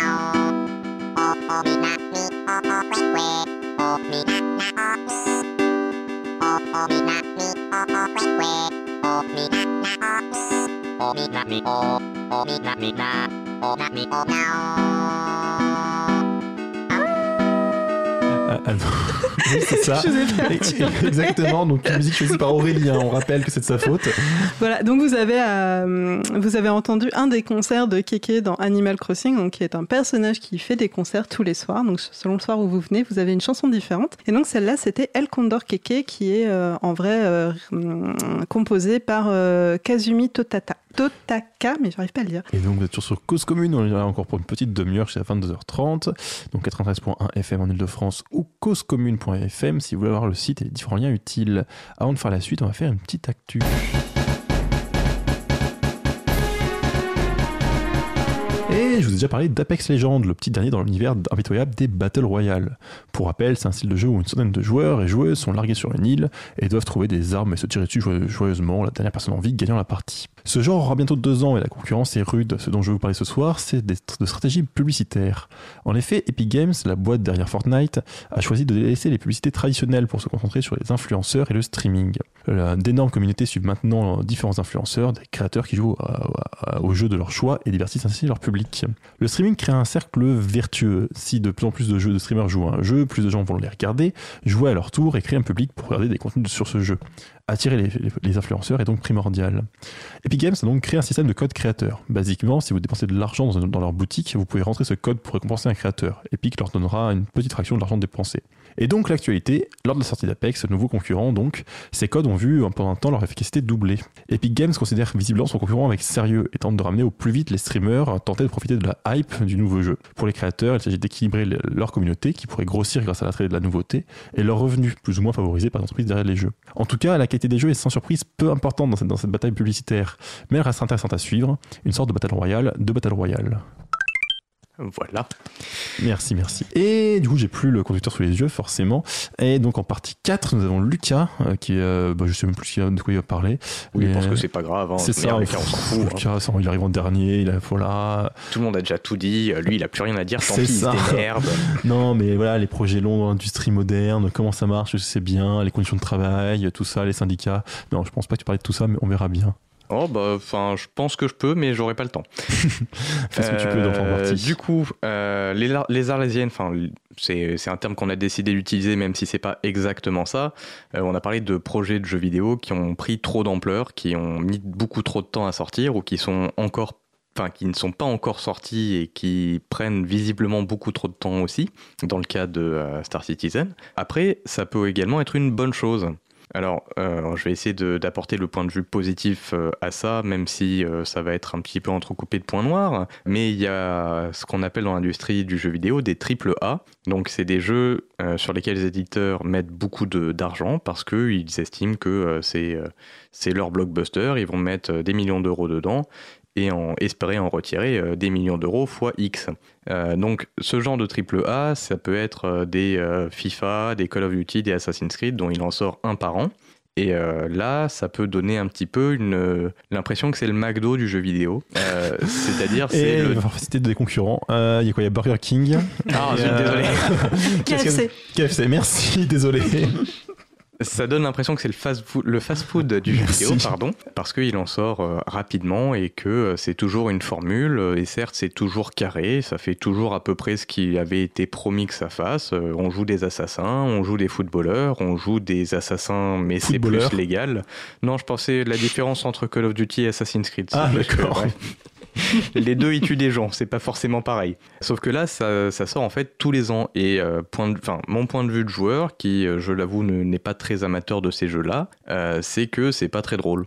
おおみなみおおれれおみななおみおおみなみおおれれ93.1 Ah, perdu. Exactement, donc une musique choisie par Aurélie, hein, on rappelle que c'est de sa faute. Voilà, donc vous avez, euh, vous avez entendu un des concerts de Keke dans Animal Crossing, donc qui est un personnage qui fait des concerts tous les soirs. Donc selon le soir où vous venez, vous avez une chanson différente. Et donc celle-là, c'était El Condor Keke, qui est euh, en vrai euh, hum, composée par euh, Kazumi Totata. Totaka, mais j'arrive pas à le dire. Et donc vous êtes toujours sur Cause Commune, on est là encore pour une petite demi-heure jusqu'à 22h30, donc 93.1 FM en Ile-de-France ou causecommune.fm si vous voulez avoir le site et les différents liens utiles. Avant de faire la suite, on va faire une petite actu. Je vous ai déjà parlé d'Apex Legends, le petit dernier dans l'univers impitoyable des Battle Royale. Pour rappel, c'est un style de jeu où une centaine de joueurs et joueuses sont largués sur une île et doivent trouver des armes et se tirer dessus joye- joyeusement, la dernière personne en vie gagnant la partie. Ce genre aura bientôt deux ans et la concurrence est rude. Ce dont je vais vous parler ce soir, c'est de stratégie publicitaire. En effet, Epic Games, la boîte derrière Fortnite, a choisi de délaisser les publicités traditionnelles pour se concentrer sur les influenceurs et le streaming. D'énormes communautés suivent maintenant différents influenceurs, des créateurs qui jouent au jeu de leur choix et divertissent ainsi leur public. Le streaming crée un cercle vertueux. Si de plus en plus de jeux de streamers jouent à un jeu, plus de gens vont les regarder, jouer à leur tour et créer un public pour regarder des contenus sur ce jeu. Attirer les, influenceurs est donc primordial. Epic Games a donc créé un système de code créateur. Basiquement, si vous dépensez de l'argent dans leur boutique, vous pouvez rentrer ce code pour récompenser un créateur. Epic leur donnera une petite fraction de l'argent dépensé. Et donc l'actualité, lors de la sortie d'Apex, nouveau concurrent donc, ces codes ont vu euh, pendant un temps leur efficacité doubler. Epic Games considère visiblement son concurrent avec sérieux et tente de ramener au plus vite les streamers, euh, tenter de profiter de la hype du nouveau jeu. Pour les créateurs, il s'agit d'équilibrer le- leur communauté qui pourrait grossir grâce à l'attrait de la nouveauté et leurs revenus, plus ou moins favorisés par l'entreprise derrière les jeux. En tout cas, la qualité des jeux est sans surprise peu importante dans cette, dans cette bataille publicitaire, mais elle reste intéressante à suivre, une sorte de battle royale de battle royale. Voilà. Merci, merci. Et du coup, j'ai plus le conducteur sous les yeux, forcément. Et donc, en partie 4, nous avons Lucas, euh, qui euh, bah, je sais même plus de quoi il va parler. Oui, je pense que euh, c'est pas grave. hein. C'est ça, on s'en fout. hein. Lucas, ça, il arrive en dernier, il a, voilà. Tout le monde a déjà tout dit. Lui, il a plus rien à dire. Tant C'est pis, il ça. se démerde. Non, mais voilà, les projets longs dans l'industrie moderne, comment ça marche, c'est bien, les conditions de travail, tout ça, les syndicats. Non, je pense pas que tu parlais de tout ça, mais on verra bien. Oh bah, enfin, je pense que je peux, mais j'aurai pas le temps. Fais ce que tu peux dans ton Euh, parti. Du coup, euh, les, les arlésiennes, enfin, c'est c'est un terme qu'on a décidé d'utiliser, même si c'est pas exactement ça. Euh, on a parlé de projets de jeux vidéo qui ont pris trop d'ampleur, qui ont mis beaucoup trop de temps à sortir ou qui sont encore Enfin, qui ne sont pas encore sortis et qui prennent visiblement beaucoup trop de temps aussi, dans le cas de euh, Star Citizen. Après, ça peut également être une bonne chose. Alors, euh, je vais essayer d'apporter le point de vue positif euh, à ça, même si euh, ça va être un petit peu entrecoupé de points noirs. Mais il y a ce qu'on appelle dans l'industrie du jeu vidéo des triple A. Donc, c'est des jeux sur lesquels les éditeurs mettent beaucoup d'argent parce qu'ils estiment que c'est leur blockbuster. Ils vont mettre des millions d'euros dedans et en espérer en retirer euh, des millions d'euros fois X. Euh, donc ce genre de triple A, ça peut être euh, des euh, FIFA, des Call of Duty, des Assassin's Creed dont il en sort un par an. Et euh, là, ça peut donner un petit peu une, l'impression que c'est le McDo du jeu vidéo. Euh, C'est-à-dire, c'est il le... va falloir citer des concurrents. Euh, Il y a quoi? Il y a Burger King. Ah, désolé. KFC. KFC, merci, désolé. Ça donne l'impression que c'est le fast-food le fast-food du jeu vidéo, pardon, parce qu'il en sort euh, rapidement et que euh, c'est toujours une formule. euh, Et certes, c'est toujours carré, ça fait toujours à peu près ce qui avait été promis que ça fasse. Euh, On joue des assassins, on joue des footballeurs, on joue des assassins, mais c'est plus légal. Non, je pensais la différence entre Call of Duty et Assassin's Creed. Ah, d'accord. Les deux, ils tuent des gens, c'est pas forcément pareil. Sauf que là, ça, sort en fait tous les ans. Et euh, mon point de vue de joueur, qui, euh, je l'avoue, ne- n'est pas très amateur de ces jeux-là, euh, c'est que c'est pas très drôle.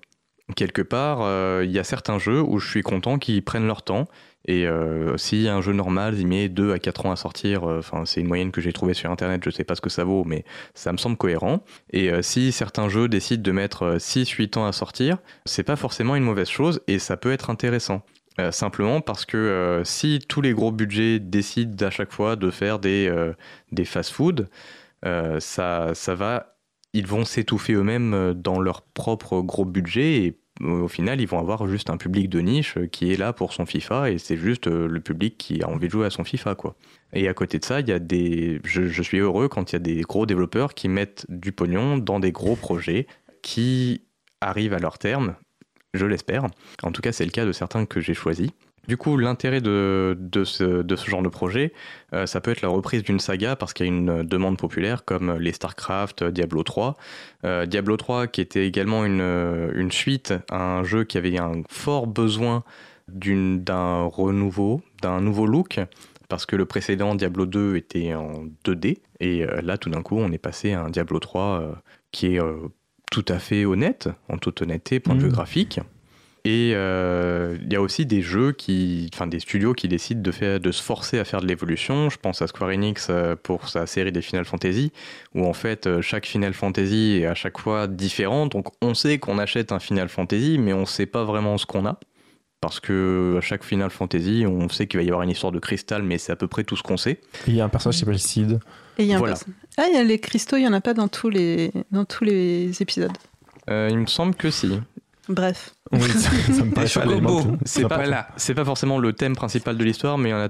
Quelque part, il y a certains jeux où je suis content qu'ils prennent leur temps. Et si un jeu normal, il met 2 à 4 ans à sortir, c'est une moyenne que j'ai trouvée sur internet, je sais pas ce que ça vaut, mais ça me semble cohérent. Et si certains jeux décident de mettre 6-8 ans à sortir, c'est pas forcément une mauvaise chose et ça peut être intéressant. Euh, simplement parce que euh, si tous les gros budgets décident à chaque fois de faire des, euh, des fast-food, ça, ça va, ils vont s'étouffer eux-mêmes dans leur propre gros budget et au final, ils vont avoir juste un public de niche qui est là pour son FIFA et c'est juste le public qui a envie de jouer à son FIFA, quoi. Et à côté de ça, il y a des, je, je suis heureux quand il y a des gros développeurs qui mettent du pognon dans des gros projets qui arrivent à leur terme, je l'espère. En tout cas, c'est le cas de certains que j'ai choisis. Du coup, l'intérêt de, ce, genre de projet, euh, ça peut être la reprise d'une saga parce qu'il y a une demande populaire comme les StarCraft, Diablo 3. Euh, Diablo 3 qui était également une, suite à un jeu qui avait un fort besoin d'un renouveau, d'un nouveau look parce que le précédent Diablo 2 était en 2D et euh, là tout d'un coup on est passé à un Diablo 3 euh, qui est tout à fait honnête, en toute honnêteté, point de vue Mhm. graphique. Et euh, il y a aussi des jeux qui, enfin des studios qui décident de, faire, de se forcer à faire de l'évolution. Je pense à Square Enix euh, pour sa série des Final Fantasy, où en fait euh, chaque Final Fantasy est à chaque fois différent. Donc on sait qu'on achète un Final Fantasy, mais on sait pas vraiment ce qu'on a. Parce que à chaque Final Fantasy, on sait qu'il va y avoir une histoire de cristal, mais c'est à peu près tout ce qu'on sait. Il y a un personnage qui s'appelle Sid. Et il y a un Voilà. Ah, il y a les cristaux, il y en a pas dans tous les, dans tous les épisodes. Euh, il me semble que si. Bref. Oui, ça, ça me paraît. C'est pas, c'est pas forcément le thème principal de l'histoire, mais il y en, a-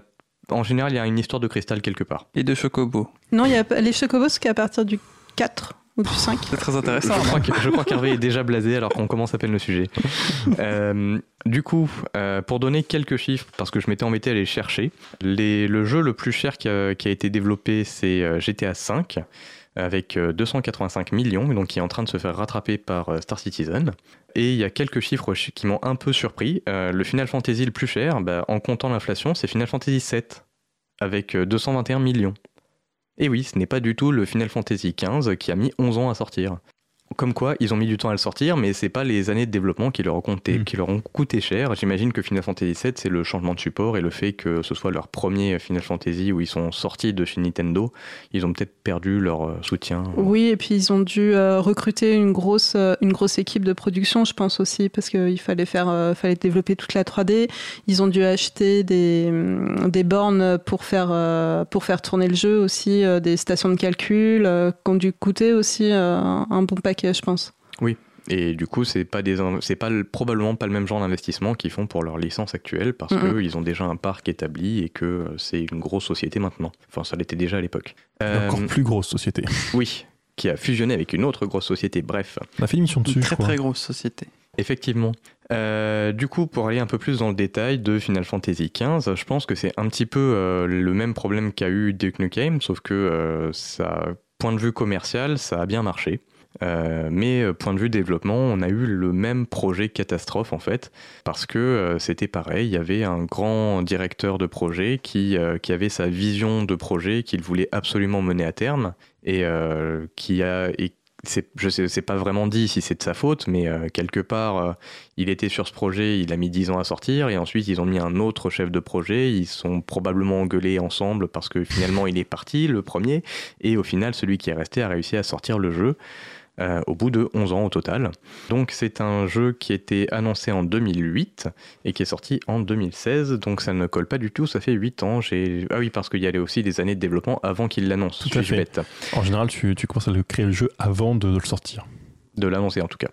en général, il y a une histoire de cristal quelque part. Et de Chocobo. Non, il y a les chocobos, c'est qu'à partir du 4 ou du 5. C'est très Je intéressant. crois, que- je crois qu'Hervé est déjà blasé alors qu'on commence à peine le sujet. Euh, du coup, euh, pour donner quelques chiffres, parce que je m'étais embêté à les chercher, les- le jeu le plus cher qui a, qui a été développé, c'est euh, GTA V, avec euh, 285 millions, donc qui est en train de se faire rattraper par Star Citizen. Et il y a quelques chiffres chi- qui m'ont un peu surpris. Euh, le Final Fantasy le plus cher, bah, en comptant l'inflation, c'est Final Fantasy VII, avec euh, 221 millions. Et oui, ce n'est pas du tout le Final Fantasy XV qui a mis 11 ans à sortir. Comme quoi, ils ont mis du temps à le sortir, mais c'est pas les années de développement qui leur ont, compté- Mm. qui leur ont coûté cher. J'imagine que Final Fantasy VII, c'est le changement de support et le fait que ce soit leur premier Final Fantasy où ils sont sortis de chez Nintendo, ils ont peut-être perdu leur euh, soutien. Oui, et puis ils ont dû euh, recruter une grosse, euh, une grosse équipe de production, je pense aussi, parce qu'il fallait faire, euh, fallait développer toute la 3D. Ils ont dû acheter des, hum, des bornes pour faire, euh, pour faire tourner le jeu aussi, des stations de calcul, qui ont dû coûter aussi un bon paquet, je pense. Et du coup, c'est pas des, c'est pas le- probablement pas le même genre d'investissement qu'ils font pour leur licence actuelle parce Mhm. qu'ils ont déjà un parc établi et que euh, c'est une grosse société maintenant. Enfin, ça l'était déjà à l'époque. Une Euh, Encore plus grosse société. oui, qui a fusionné avec une autre grosse société. Bref, On a fait une émission dessus, Une je très crois. très grosse société. Effectivement. Euh, du coup, pour aller un peu plus dans le détail de Final Fantasy XV, je pense que c'est un petit peu euh, le même problème qu'a eu Duke Nukem, sauf que euh, ça, point de vue commercial, ça a bien marché. Euh, mais euh, point de vue développement, on a eu le même projet catastrophe en fait, parce que euh, c'était pareil, il y avait un grand directeur de projet qui, qui avait sa vision de projet qu'il voulait absolument mener à terme, et qui a... Et je sais, c'est pas vraiment dit si c'est de sa faute, mais quelque part, il était sur ce projet, il a mis 10 ans à sortir, et ensuite ils ont mis un autre chef de projet, ils sont probablement engueulés ensemble parce que finalement il est parti, le premier, et au final celui qui est resté a réussi à sortir le jeu. Euh, au bout de 11 ans au total. Donc c'est un jeu qui était annoncé en 2008 et qui est sorti en 2016, donc ça ne colle pas du tout, ça fait 8 ans. J'ai... Ah oui, parce qu'il y avait aussi des années de développement avant qu'il l'annonce. Tout à fait. bête En général, tu, tu commences à le créer le jeu avant de, de le sortir. De l'annoncer en tout cas.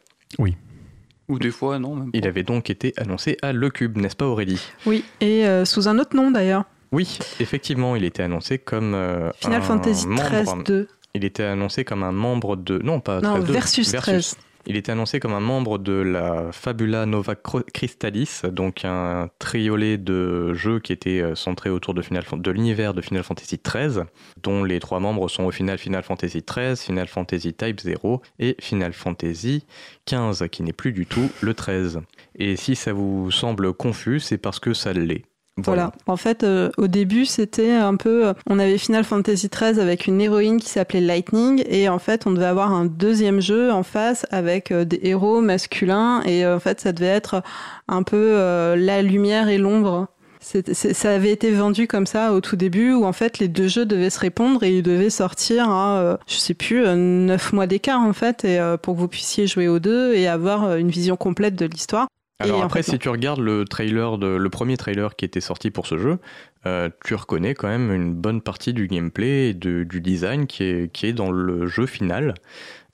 Ou des fois, non, même Il avait donc été annoncé à Le Cube, n'est-ce pas Aurélie? Oui, et euh, sous un autre nom d'ailleurs. Oui, effectivement, il était annoncé comme euh, Final un Fantasy membre- 13 2. Il était annoncé comme un membre de non pas Non, 13, de- versus 13. Il était annoncé comme un membre de la Fabula Nova Crystallis, donc un triolet de jeux qui était euh, centré autour de, Final de l'univers de Final Fantasy XIII, dont les trois membres sont au final Final Fantasy XIII, Final Fantasy Type 0 et Final Fantasy XV, qui n'est plus du tout le 13. Et si ça vous semble confus, c'est parce que ça l'est. Voilà. En fait, euh, au début, c'était un peu. euh, On avait Final Fantasy XIII avec une héroïne qui s'appelait Lightning, et en fait, on devait avoir un deuxième jeu en face avec euh, des héros masculins, et euh, en fait, ça devait être un peu la lumière et l'ombre. Ça avait été vendu comme ça au tout début, où en fait, les deux jeux devaient se répondre et ils devaient sortir à, je sais plus, euh, neuf mois d'écart en fait, et, pour que vous puissiez jouer aux deux et avoir une vision complète de l'histoire. Alors Et en après, fait, si tu regardes le trailer, de, le premier trailer qui était sorti pour ce jeu, euh, tu reconnais quand même une bonne partie du gameplay et de- du design qui est, qui est dans le jeu final.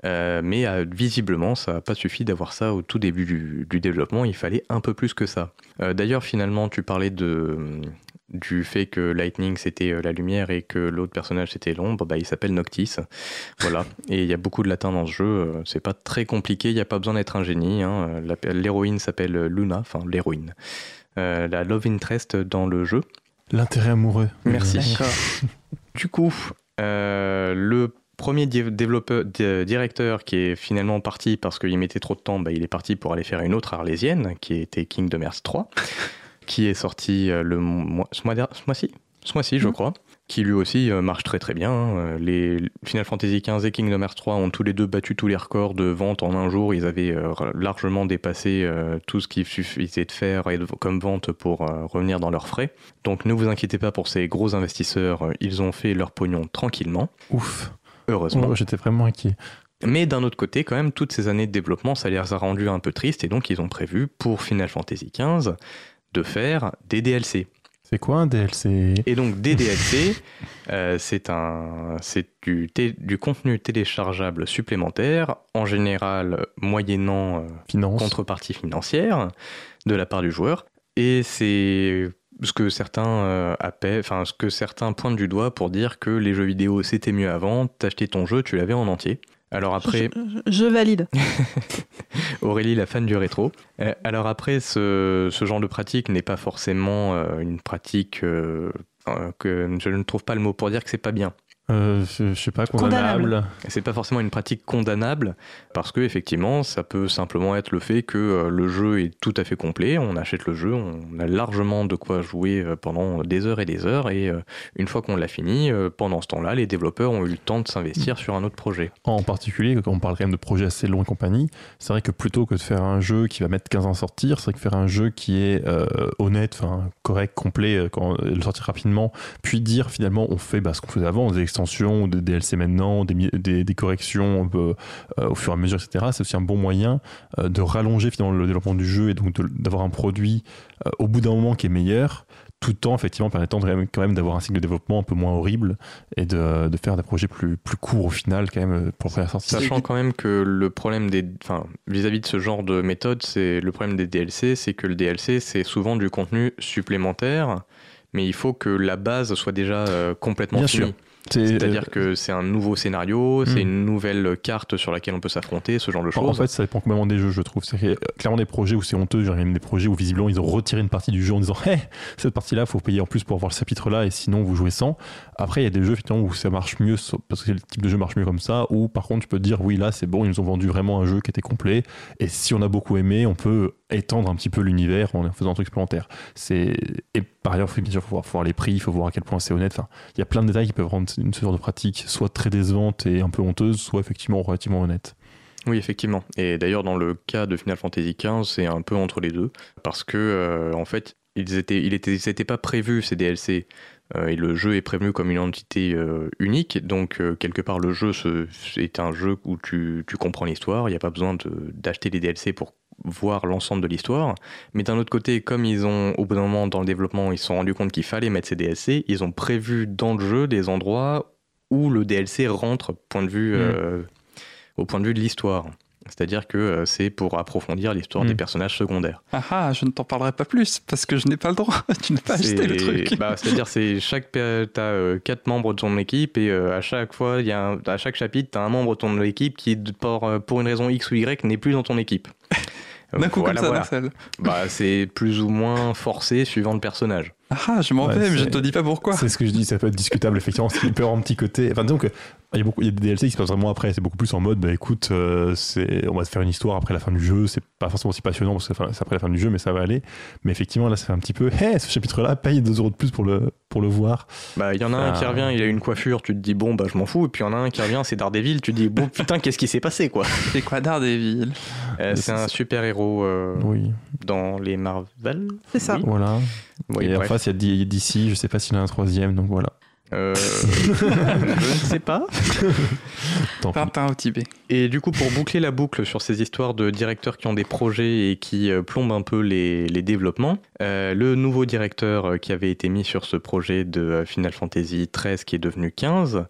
Euh, mais euh, visiblement, ça n'a pas suffi d'avoir ça au tout début du, du développement. Il fallait un peu plus que ça. D'ailleurs, finalement, tu parlais de, du fait que Lightning c'était euh, la lumière et que l'autre personnage c'était l'ombre. Bah, il s'appelle Noctis. Voilà. Et il y a beaucoup de latin dans ce jeu. euh, C'est pas très compliqué. Il n'y a pas besoin d'être un génie. hein. Euh, L'héroïne s'appelle Luna. Enfin, l'héroïne. Euh, la love interest dans le jeu. L'intérêt amoureux. Merci. Du coup, euh, le premier développeur, di- directeur qui est finalement parti parce qu'il mettait trop de temps, bah, il est parti pour aller faire une autre arlésienne qui était Kingdom Hearts 3, qui est sorti euh, le mois, ce mois-ci, ce mois-ci, je Mhm. crois, qui lui aussi euh, marche très très bien. hein. Les Final Fantasy XV et Kingdom Hearts 3 ont tous les deux battu tous les records de vente en un jour. Ils avaient euh, largement dépassé euh, tout ce qu'il suffisait de faire comme vente pour euh, revenir dans leurs frais. Donc ne vous inquiétez pas pour ces gros investisseurs, euh, ils ont fait leur pognon tranquillement, Ouf. heureusement. Oh, J'étais vraiment inquiet. Mais d'un autre côté, quand même, toutes ces années de développement, ça les a rendus un peu tristes et donc ils ont prévu pour Final Fantasy XV de faire des DLC. C'est quoi un DLC Et donc des DLC, euh, c'est un, c'est du, du contenu téléchargeable supplémentaire, en général moyennant euh, Finance. contrepartie financière de la part du joueur. Et c'est ce que certains euh, appellent, enfin ce que certains pointent du doigt pour dire que les jeux vidéo c'était mieux avant. T'achetais ton jeu, tu l'avais en entier. Alors après, Je, je valide. Aurélie, la fan du rétro. Euh, alors après, ce, ce genre de pratique n'est pas forcément euh, une pratique euh, que je ne trouve pas le mot pour dire que c'est pas bien. Euh, je, je sais pas, condamnable. Condamnable. C'est pas forcément une pratique condamnable parce que effectivement, ça peut simplement être le fait que euh, le jeu est tout à fait complet. On achète le jeu, on a largement de quoi jouer euh, pendant des heures et des heures, et une fois qu'on l'a fini, pendant ce temps-là, les développeurs ont eu le temps de s'investir sur un autre projet. En particulier, quand on parle quand même de projets assez longs et compagnie, c'est vrai que plutôt que de faire un jeu qui va mettre 15 ans à sortir, c'est vrai que faire un jeu qui est euh, honnête, correct, complet, quand, le sortir rapidement, puis dire finalement on fait bah, ce qu'on faisait avant, des extensions, ou des DLC maintenant, des, mi- des, des corrections euh, au fur et à mesure, etc. C'est aussi un bon moyen euh, de rallonger finalement le développement du jeu et donc d'avoir un produit euh, au bout d'un moment qui est meilleur, tout en effectivement permettant de- quand même d'avoir un cycle de développement un peu moins horrible et de, de faire des projets plus, plus courts au final quand même pour faire sortir. Sachant quand même que le problème des, enfin, vis-à-vis de ce genre de méthode, c'est le problème des DLC, c'est que le DLC c'est souvent du contenu supplémentaire, mais il faut que la base soit déjà euh, complètement Bien finie. sûr. C'est- C'est-à-dire que c'est un nouveau scénario, c'est Hmm. une nouvelle carte sur laquelle on peut s'affronter, ce genre de choses. En fait, ça dépend complètement des jeux, je trouve. C'est euh, clairement des projets où c'est honteux, genre, même des projets où visiblement ils ont retiré une partie du jeu en disant Hé, cette partie-là, faut payer en plus pour avoir ce chapitre-là, et sinon vous jouez sans. Après, il y a des jeux effectivement où ça marche mieux, parce que le type de jeu marche mieux comme ça, ou par contre, tu peux te dire Oui, là, c'est bon, ils nous ont vendu vraiment un jeu qui était complet, et si on a beaucoup aimé, on peut étendre un petit peu l'univers en faisant un truc supplémentaire. C'est... Et par ailleurs, faut- bien sûr, faut voir, voir les prix, il faut voir à quel point c'est honnête. Enfin, il y a plein de détails qui peuvent rendre une ce genre de pratique soit très décevante et un peu honteuse, soit effectivement relativement honnête. Oui, effectivement. Et d'ailleurs, dans le cas de Final Fantasy XV, c'est un peu entre les deux. Parce que, euh, en fait, ils étaient, il était, c'était pas prévu ces DLC. Euh, et le jeu est prévenu comme une entité euh, unique. Donc, quelque part, le jeu se- est un jeu où tu, tu comprends l'histoire. Il n'y a pas besoin d'acheter les DLC pour voir l'ensemble de l'histoire. Mais d'un autre côté, comme ils ont, au bout d'un moment, dans le développement, ils se sont rendus compte qu'il fallait mettre ces DLC, ils ont prévu dans le jeu des endroits où le DLC rentre point de vue, Mm. euh, au point de vue de l'histoire. C'est-à-dire que euh, c'est pour approfondir l'histoire des personnages secondaires. Ah ah, je ne t'en parlerai pas plus parce que je n'ai pas le droit. tu n'as pas acheté le C'est- truc. bah, C'est-à-dire c'est chaque tu as quatre membres de ton équipe et euh, à chaque fois il y a un- à chaque chapitre tu as un membre de ton équipe qui pour, euh, pour une raison X ou Y n'est plus dans ton équipe. Euh, D'un coup voilà, comme ça, voilà. Bah, c'est plus ou moins forcé suivant le personnage. Ah ah, je m'en Ouais, vais, mais je c'est- ne te dis pas pourquoi. C'est ce que je dis, ça peut être discutable, effectivement. Y avoir un petit côté. Enfin, disons que il y, a beaucoup, il y a des DLC qui se passent vraiment après. C'est beaucoup plus en mode, bah écoute, euh, c'est, on va se faire une histoire après la fin du jeu. C'est pas forcément aussi passionnant parce que c'est après la fin du jeu, mais ça va aller. Mais effectivement, là, ça fait un petit peu, hé, ce chapitre-là, paye 2 euros de plus pour le, pour le voir. Bah, il y en a un qui revient, il a une coiffure, tu te dis bon bah je m'en fous, et puis il y en a un qui revient, c'est Daredevil, tu te dis bon putain qu'est-ce qui s'est passé quoi? C'est quoi Daredevil? Euh, Mais c'est un super héros euh, Oui, dans les Marvel. C'est ça. Oui. voilà. Oui, Et en face, il y a D- il y a DC, je sais pas s'il y en a un troisième, donc voilà. Euh, je ne sais pas. Tintin au Tibet. Et du coup, pour boucler la boucle sur ces histoires de directeurs qui ont des projets et qui euh, plombent un peu les, les développements, euh, le nouveau directeur euh, qui avait été mis sur ce projet de Final Fantasy XIII qui est devenu 15,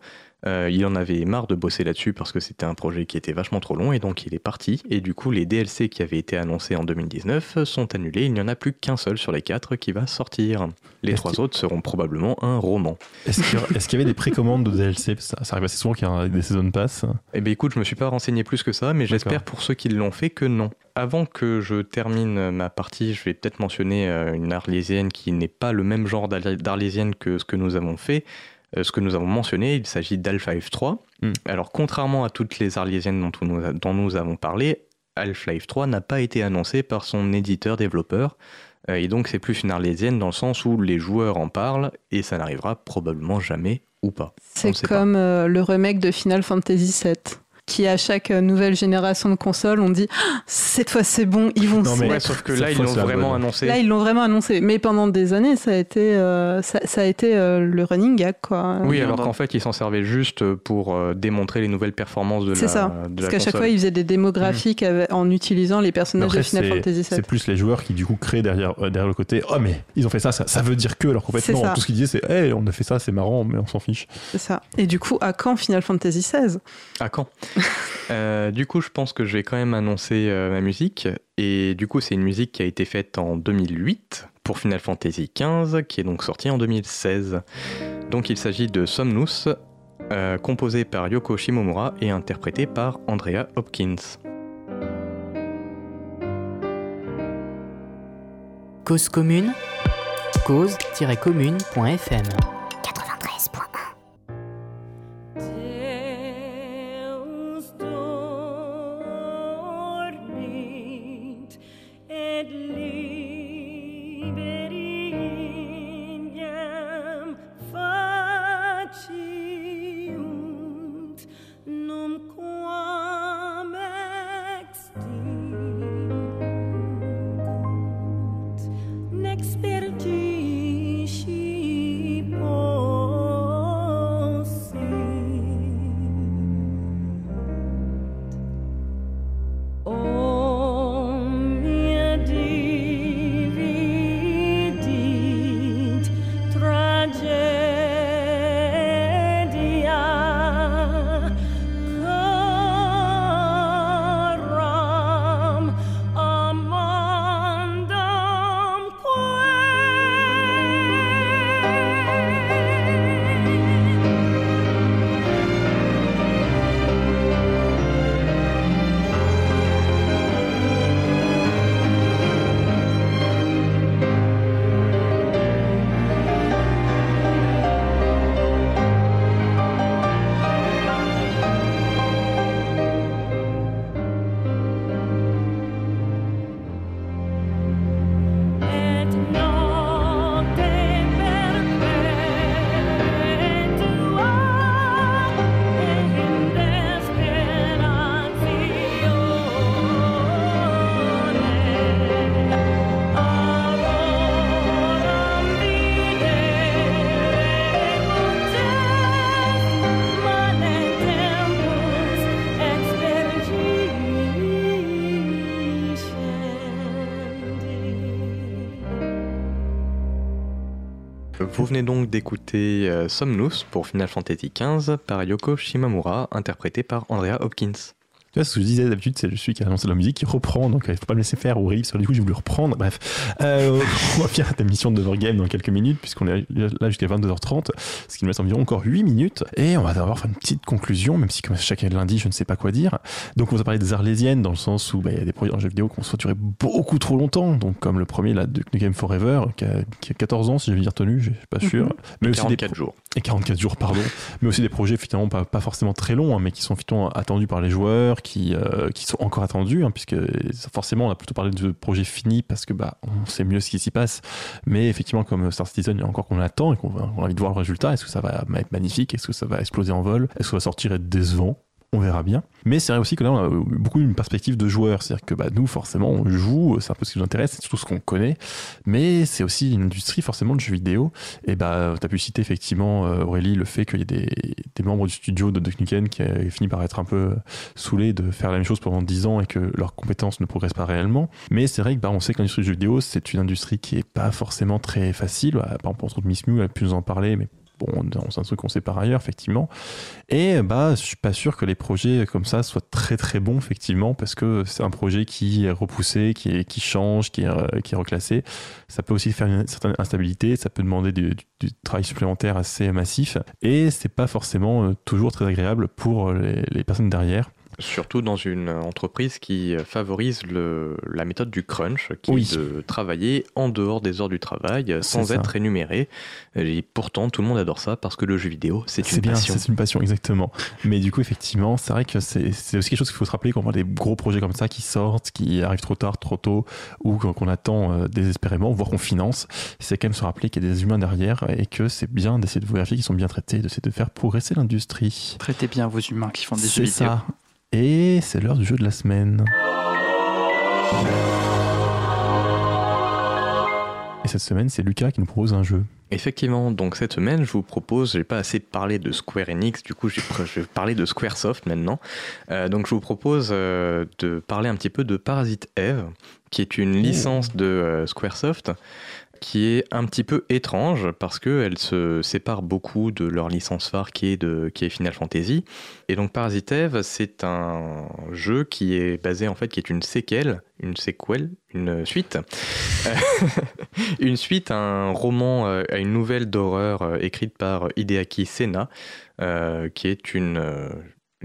euh, il en avait marre de bosser là-dessus parce que c'était un projet qui était vachement trop long et donc il est parti. Et du coup, les DLC qui avaient été annoncés en 2019 sont annulés. Il n'y en a plus qu'un seul sur les quatre qui va sortir. Les trois autres seront probablement un roman. Est-ce qu'il y, avait des précommandes de DLC ça, ça arrive assez souvent qu'il y a des Season Pass. Eh bien écoute, je me suis pas renseigné plus que ça, mais j'espère pour ceux qui l'ont fait que non. Avant que je termine ma partie, je vais peut-être mentionner euh, une arlésienne qui n'est pas le même genre d'arlé- d'arlésienne que ce que nous avons fait. Euh, ce que nous avons mentionné, il s'agit d'Half-Life 3. Hmm. Alors contrairement à toutes les arlésiennes dont, nous a- dont nous avons parlé, Half-Life 3 n'a pas été annoncé par son éditeur-développeur. Euh, et donc c'est plus une arlésienne dans le sens où les joueurs en parlent et ça n'arrivera probablement jamais ou pas. C'est pas. comme euh, le remake de Final Fantasy VII, qui à chaque euh, nouvelle génération de consoles, on dit Ah, cette fois c'est bon, ils vont Non, se mais- Ouais, mettre. sauf que là, ils l'ont vraiment bonne. annoncé. Là, ils l'ont vraiment annoncé. Mais pendant des années, ça a été, euh, ça, ça a été euh, le running gag, quoi. Oui, alors qu'en fait, ils s'en servaient juste pour euh, démonter les nouvelles performances de la C'est ça. de Parce qu'à chaque fois, ils faisaient des démos graphiques avec- en utilisant les personnages après, de Final Fantasy VII. c'est plus les joueurs qui du coup créent derrière, euh, derrière le côté oh mais ils ont fait ça, ça, ça veut dire que alors qu'en fait C'est non ça. tout ce qu'ils disaient c'est hey, on a fait ça c'est marrant mais on s'en fiche C'est ça. Et du coup, à quand Final Fantasy XVI À quand? Euh, Du coup, je pense que je vais quand même annoncer euh, ma musique. Et du coup, c'est une musique qui a été faite en 2008 pour Final Fantasy XV, qui est donc sorti en 2016. Donc, il s'agit de Somnus, euh, composé par Yoko Shimomura et interprété par Andrea Hopkins. Cause commune, cause-commune.fm. Vous venez donc d'écouter euh, Somnus pour Final Fantasy XV par Yoko Shimamura, interprété par Andrea Hopkins. Tu vois, ce que je disais d'habitude, c'est celui qui a annoncé la musique qui reprend, donc il ne faut pas me laisser faire ou rire, que du coup j'ai voulu reprendre. Bref, Euh, on va faire cette émission de Overgame dans quelques minutes, puisqu'on est là jusqu'à 22h30, ce qui nous laisse environ encore 8 minutes. Et on va devoir faire une petite conclusion, même si comme chaque lundi, je ne sais pas quoi dire. Donc on va parler des arlésiennes, dans le sens où bah, il y a des projets en jeu vidéo qui ont soit duré beaucoup trop longtemps, donc comme le premier, là, Duke Nukem Forever, qui a, qui a 14 ans, si je vais dire tenu, je suis pas sûr. Mais aussi des 44 jours. et 44 jours, pardon, mais aussi des projets finalement pas, pas forcément très longs, hein, mais qui sont finalement attendus par les joueurs, qui, euh, qui sont encore attendus, hein, puisque forcément on a plutôt parlé de projets finis parce que bah on sait mieux ce qui s'y passe, mais effectivement comme Star Citizen, il y a encore qu'on attend et qu'on a envie de voir le résultat. Est-ce que ça va être magnifique? Est-ce que ça va exploser en vol? Est-ce que ça va sortir et être décevant? On verra bien. Mais c'est vrai aussi que là, on a beaucoup une perspective de joueur. C'est-à-dire que bah, nous, forcément, on joue, c'est un peu ce qui nous intéresse, c'est surtout ce qu'on connaît. Mais c'est aussi une industrie, forcément, de jeux vidéo. Et bah, tu as pu citer effectivement, euh, Aurélie, le fait qu'il y ait des, membres du studio de Nukem qui a fini par être un peu saoulés de faire la même chose pendant 10 ans et que leurs compétences ne progressent pas réellement. Mais c'est vrai que bah, on sait que l'industrie du jeu vidéo, c'est une industrie qui est pas forcément très facile. Bah, par exemple, entre autres, Miss Mew, elle a pu nous en parler, mais bon, c'est un truc qu'on sait par ailleurs, effectivement. Et bah, je suis pas sûr que les projets comme ça soient très très bons, effectivement, parce que c'est un projet qui est repoussé, qui, qui change, qui est, euh, qui reclassé. Ça peut aussi faire une certaine instabilité, ça peut demander du, travail supplémentaire assez massif, et c'est pas forcément euh, toujours très agréable pour les, les personnes derrière. Surtout dans une entreprise qui favorise le, la méthode du crunch, qui Oui. est de travailler en dehors des heures du travail, sans ça. être rémunéré. Et pourtant, tout le monde adore ça parce que le jeu vidéo, c'est une bien, passion. c'est une passion, exactement. Mais du coup, effectivement, c'est vrai que c'est c'est aussi quelque chose qu'il faut se rappeler quand on voit des gros projets comme ça qui sortent, qui arrivent trop tard, trop tôt, ou qu'on attend euh, désespérément, voire qu'on finance. C'est quand même se rappeler qu'il y a des humains derrière et que c'est bien d'essayer de vérifier qu'ils sont bien traités, d'essayer de faire progresser l'industrie. Traitez bien vos humains qui font des jeux C'est vidéo. ça. Et c'est l'heure du jeu de la semaine. Et cette semaine, c'est Lucas qui nous propose un jeu. Effectivement, donc cette semaine, je vous propose, j'ai pas assez parlé de Square Enix, du coup, je vais parler de Squaresoft maintenant. Euh, donc, je vous propose euh, de parler un petit peu de Parasite Eve, qui est une licence de euh, Squaresoft qui est un petit peu étrange parce qu'elle se sépare beaucoup de leur licence phare qui est, de, qui est Final Fantasy. Et donc Parasite Eve, c'est un jeu qui est basé en fait, qui est une séquelle, une séquelle, une suite. Euh, une suite un roman, euh, à une nouvelle d'horreur euh, écrite par Hideaki Sena, qui est une,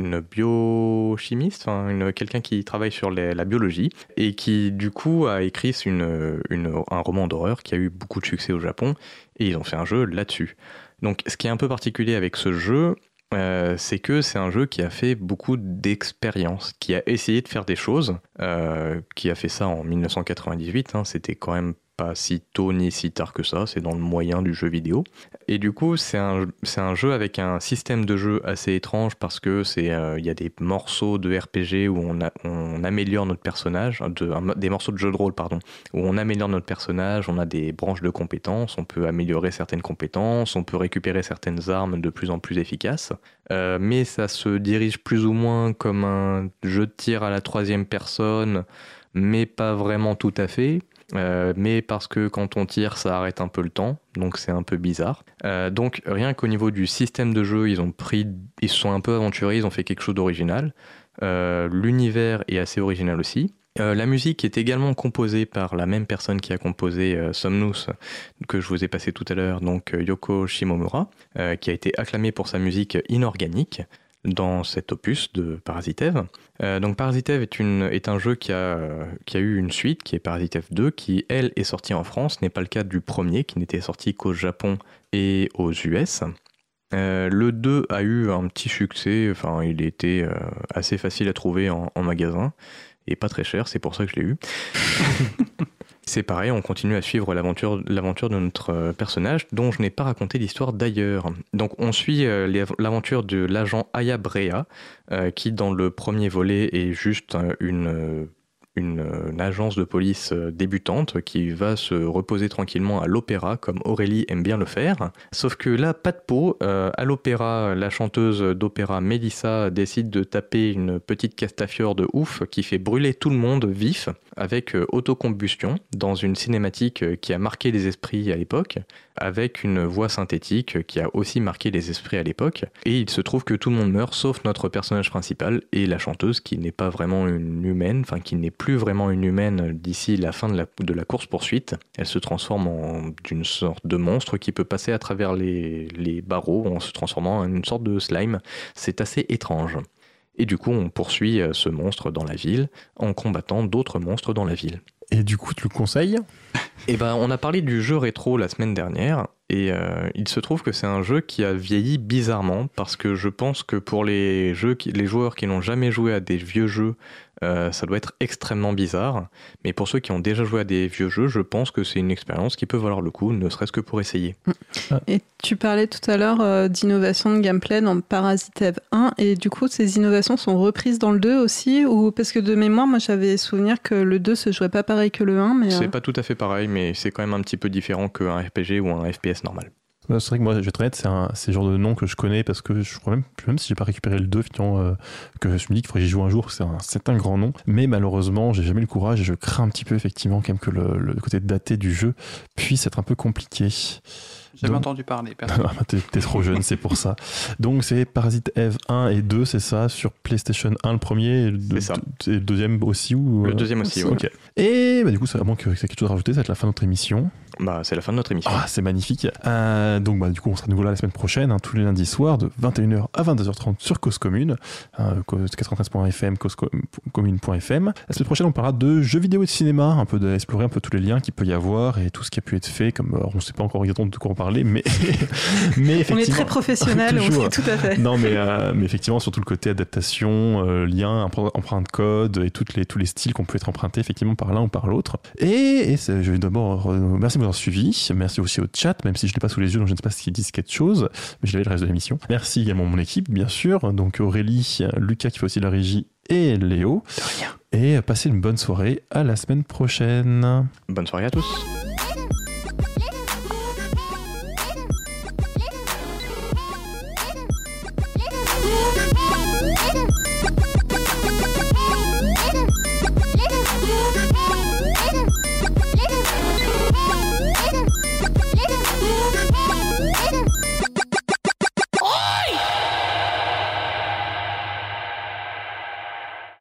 une biochimiste, quelqu'un qui travaille sur la biologie, et qui du coup a écrit un roman d'horreur qui a eu beaucoup de succès au Japon, et ils ont fait un jeu là-dessus. Donc ce qui est un peu particulier avec ce jeu, euh, c'est que c'est un jeu qui a fait beaucoup d'expériences, qui a essayé de faire des choses, euh, qui a fait ça en 1998, hein, c'était quand même pas si tôt ni si tard que ça, c'est dans le moyen du jeu vidéo. Et du coup, c'est un, un jeu avec un système de jeu assez étrange parce que c'est euh, il y a des morceaux de RPG où on, on améliore notre personnage, des morceaux de jeu de rôle, pardon, où on améliore notre personnage, on a des branches de compétences, on peut améliorer certaines compétences, on peut récupérer certaines armes de plus en plus efficaces. Euh, mais ça se dirige plus ou moins comme un jeu de tir à la troisième personne, mais pas vraiment tout à fait. Euh, mais parce que quand on tire, ça arrête un peu le temps, donc c'est un peu bizarre. Euh, donc rien qu'au niveau du système de jeu, ils ont pris, ils se sont un peu aventurés, ils ont fait quelque chose d'original. Euh, L'univers est assez original aussi. La musique est également composée par la même personne qui a composé Somnus, que je vous ai passé tout à l'heure, donc Yoko Shimomura, qui a été acclamée pour sa musique inorganique dans cet opus de Parasite Eve. Euh, donc Parasite Eve est, un jeu qui a, eu une suite, qui est Parasite Eve 2, qui elle est sortie en France, Ce n'est pas le cas du premier, qui n'était sorti qu'au Japon et aux US. Euh, le 2 a eu un petit succès, enfin il était euh, assez facile à trouver en magasin et pas très cher, c'est pour ça que je l'ai eu. c'est pareil, on continue à suivre l'aventure, de notre euh, personnage dont je n'ai pas raconté l'histoire d'ailleurs. Donc on suit euh, l'aventure de l'agent Aya Brea euh, qui dans le premier volet est juste une, une, euh, une agence de police euh, débutante qui va se reposer tranquillement à l'opéra comme Aurélie aime bien le faire. Sauf que là, pas de peau. Euh, à l'opéra, la chanteuse d'opéra Mélissa décide de taper une petite castafiore de ouf qui fait brûler tout le monde vif avec autocombustion dans une cinématique qui a marqué les esprits à l'époque, avec une voix synthétique qui a aussi marqué les esprits à l'époque. Et il se trouve que tout le monde meurt sauf notre personnage principal et la chanteuse qui n'est pas vraiment une humaine, enfin qui n'est plus vraiment une humaine d'ici la fin de la, de la course-poursuite. Elle se transforme en d'une sorte de monstre qui peut passer à travers les, les barreaux en se transformant en une sorte de slime. C'est assez étrange. Et du coup, on poursuit euh, ce monstre dans la ville en combattant d'autres monstres dans la ville. Et du coup, tu le conseilles? Et ben, on a parlé du jeu rétro la semaine dernière, et euh, il se trouve que c'est un jeu qui a vieilli bizarrement parce que je pense que pour les jeux, qui- les joueurs qui n'ont jamais joué à des vieux jeux, euh, ça doit être extrêmement bizarre. Mais pour ceux qui ont déjà joué à des vieux jeux, je pense que c'est une expérience qui peut valoir le coup, ne serait-ce que pour essayer. Et tu parlais tout à l'heure euh, d'innovation de gameplay dans Parasite Eve 1, et du coup, ces innovations sont reprises dans le 2 aussi ou Parce que de mémoire, moi j'avais souvenir que le 2 se jouait pas pareil que le 1, mais. C'est euh, pas tout à fait pareil, mais c'est quand même un petit peu différent qu'un RPG ou un FPS normal. C'est vrai que moi, je vais être honnête, c'est un- c'est le genre de nom que je connais parce que je crois même, même si j'ai pas récupéré le 2, finalement, euh, que je me dis qu'il faudrait que j'y joue un jour, c'est un, c'est un grand nom. Mais malheureusement, j'ai jamais eu le courage et je crains un petit peu, effectivement, quand même que le, le côté daté du jeu puisse être un peu compliqué. Jamais Donc- entendu parler. personne. Ah, T'es t'es trop jeune, c'est pour ça. Donc c'est Parasite Eve 1 et 2, c'est ça, sur PlayStation 1 le premier, et le, C'est ça. et le deuxième aussi ou Le euh, deuxième aussi, ouais. Ok. Et bah, du coup, ça, à moins que c'est quelque chose à rajouter, ça va être la fin de notre émission. Bah, c'est la fin de notre émission. Ah, c'est magnifique. Euh, donc, bah, du coup, on sera de nouveau là la semaine prochaine, hein, tous les lundis soirs, de 21h à 22h30 sur Cause Commune, hein, cause- 93.fm, causecommune.fm. La semaine prochaine, on parlera de jeux vidéo et de cinéma, un peu d'explorer un peu tous les liens qu'il peut y avoir et tout ce qui a pu être fait. Comme, alors, on ne sait pas encore exactement de quoi en parler, mais, mais On est effectivement. très professionnel, on sait tout à fait. Non, mais, euh, mais effectivement, surtout le côté adaptation, euh, lien, empr- empreinte code et toutes les, tous les styles qu'on peut être empruntés effectivement par l'un ou par l'autre. Et, je vais d'abord, euh, merci de suivi. Merci aussi au chat, même si je ne l'ai pas sous les yeux, donc je ne sais pas s'ils disent quelque chose, mais je l'avais le reste de l'émission. Merci également à mon équipe, bien sûr. Donc Aurélie, Lucas qui fait aussi la régie et Léo. Et passez une bonne soirée. À la semaine prochaine. Bonne soirée à tous.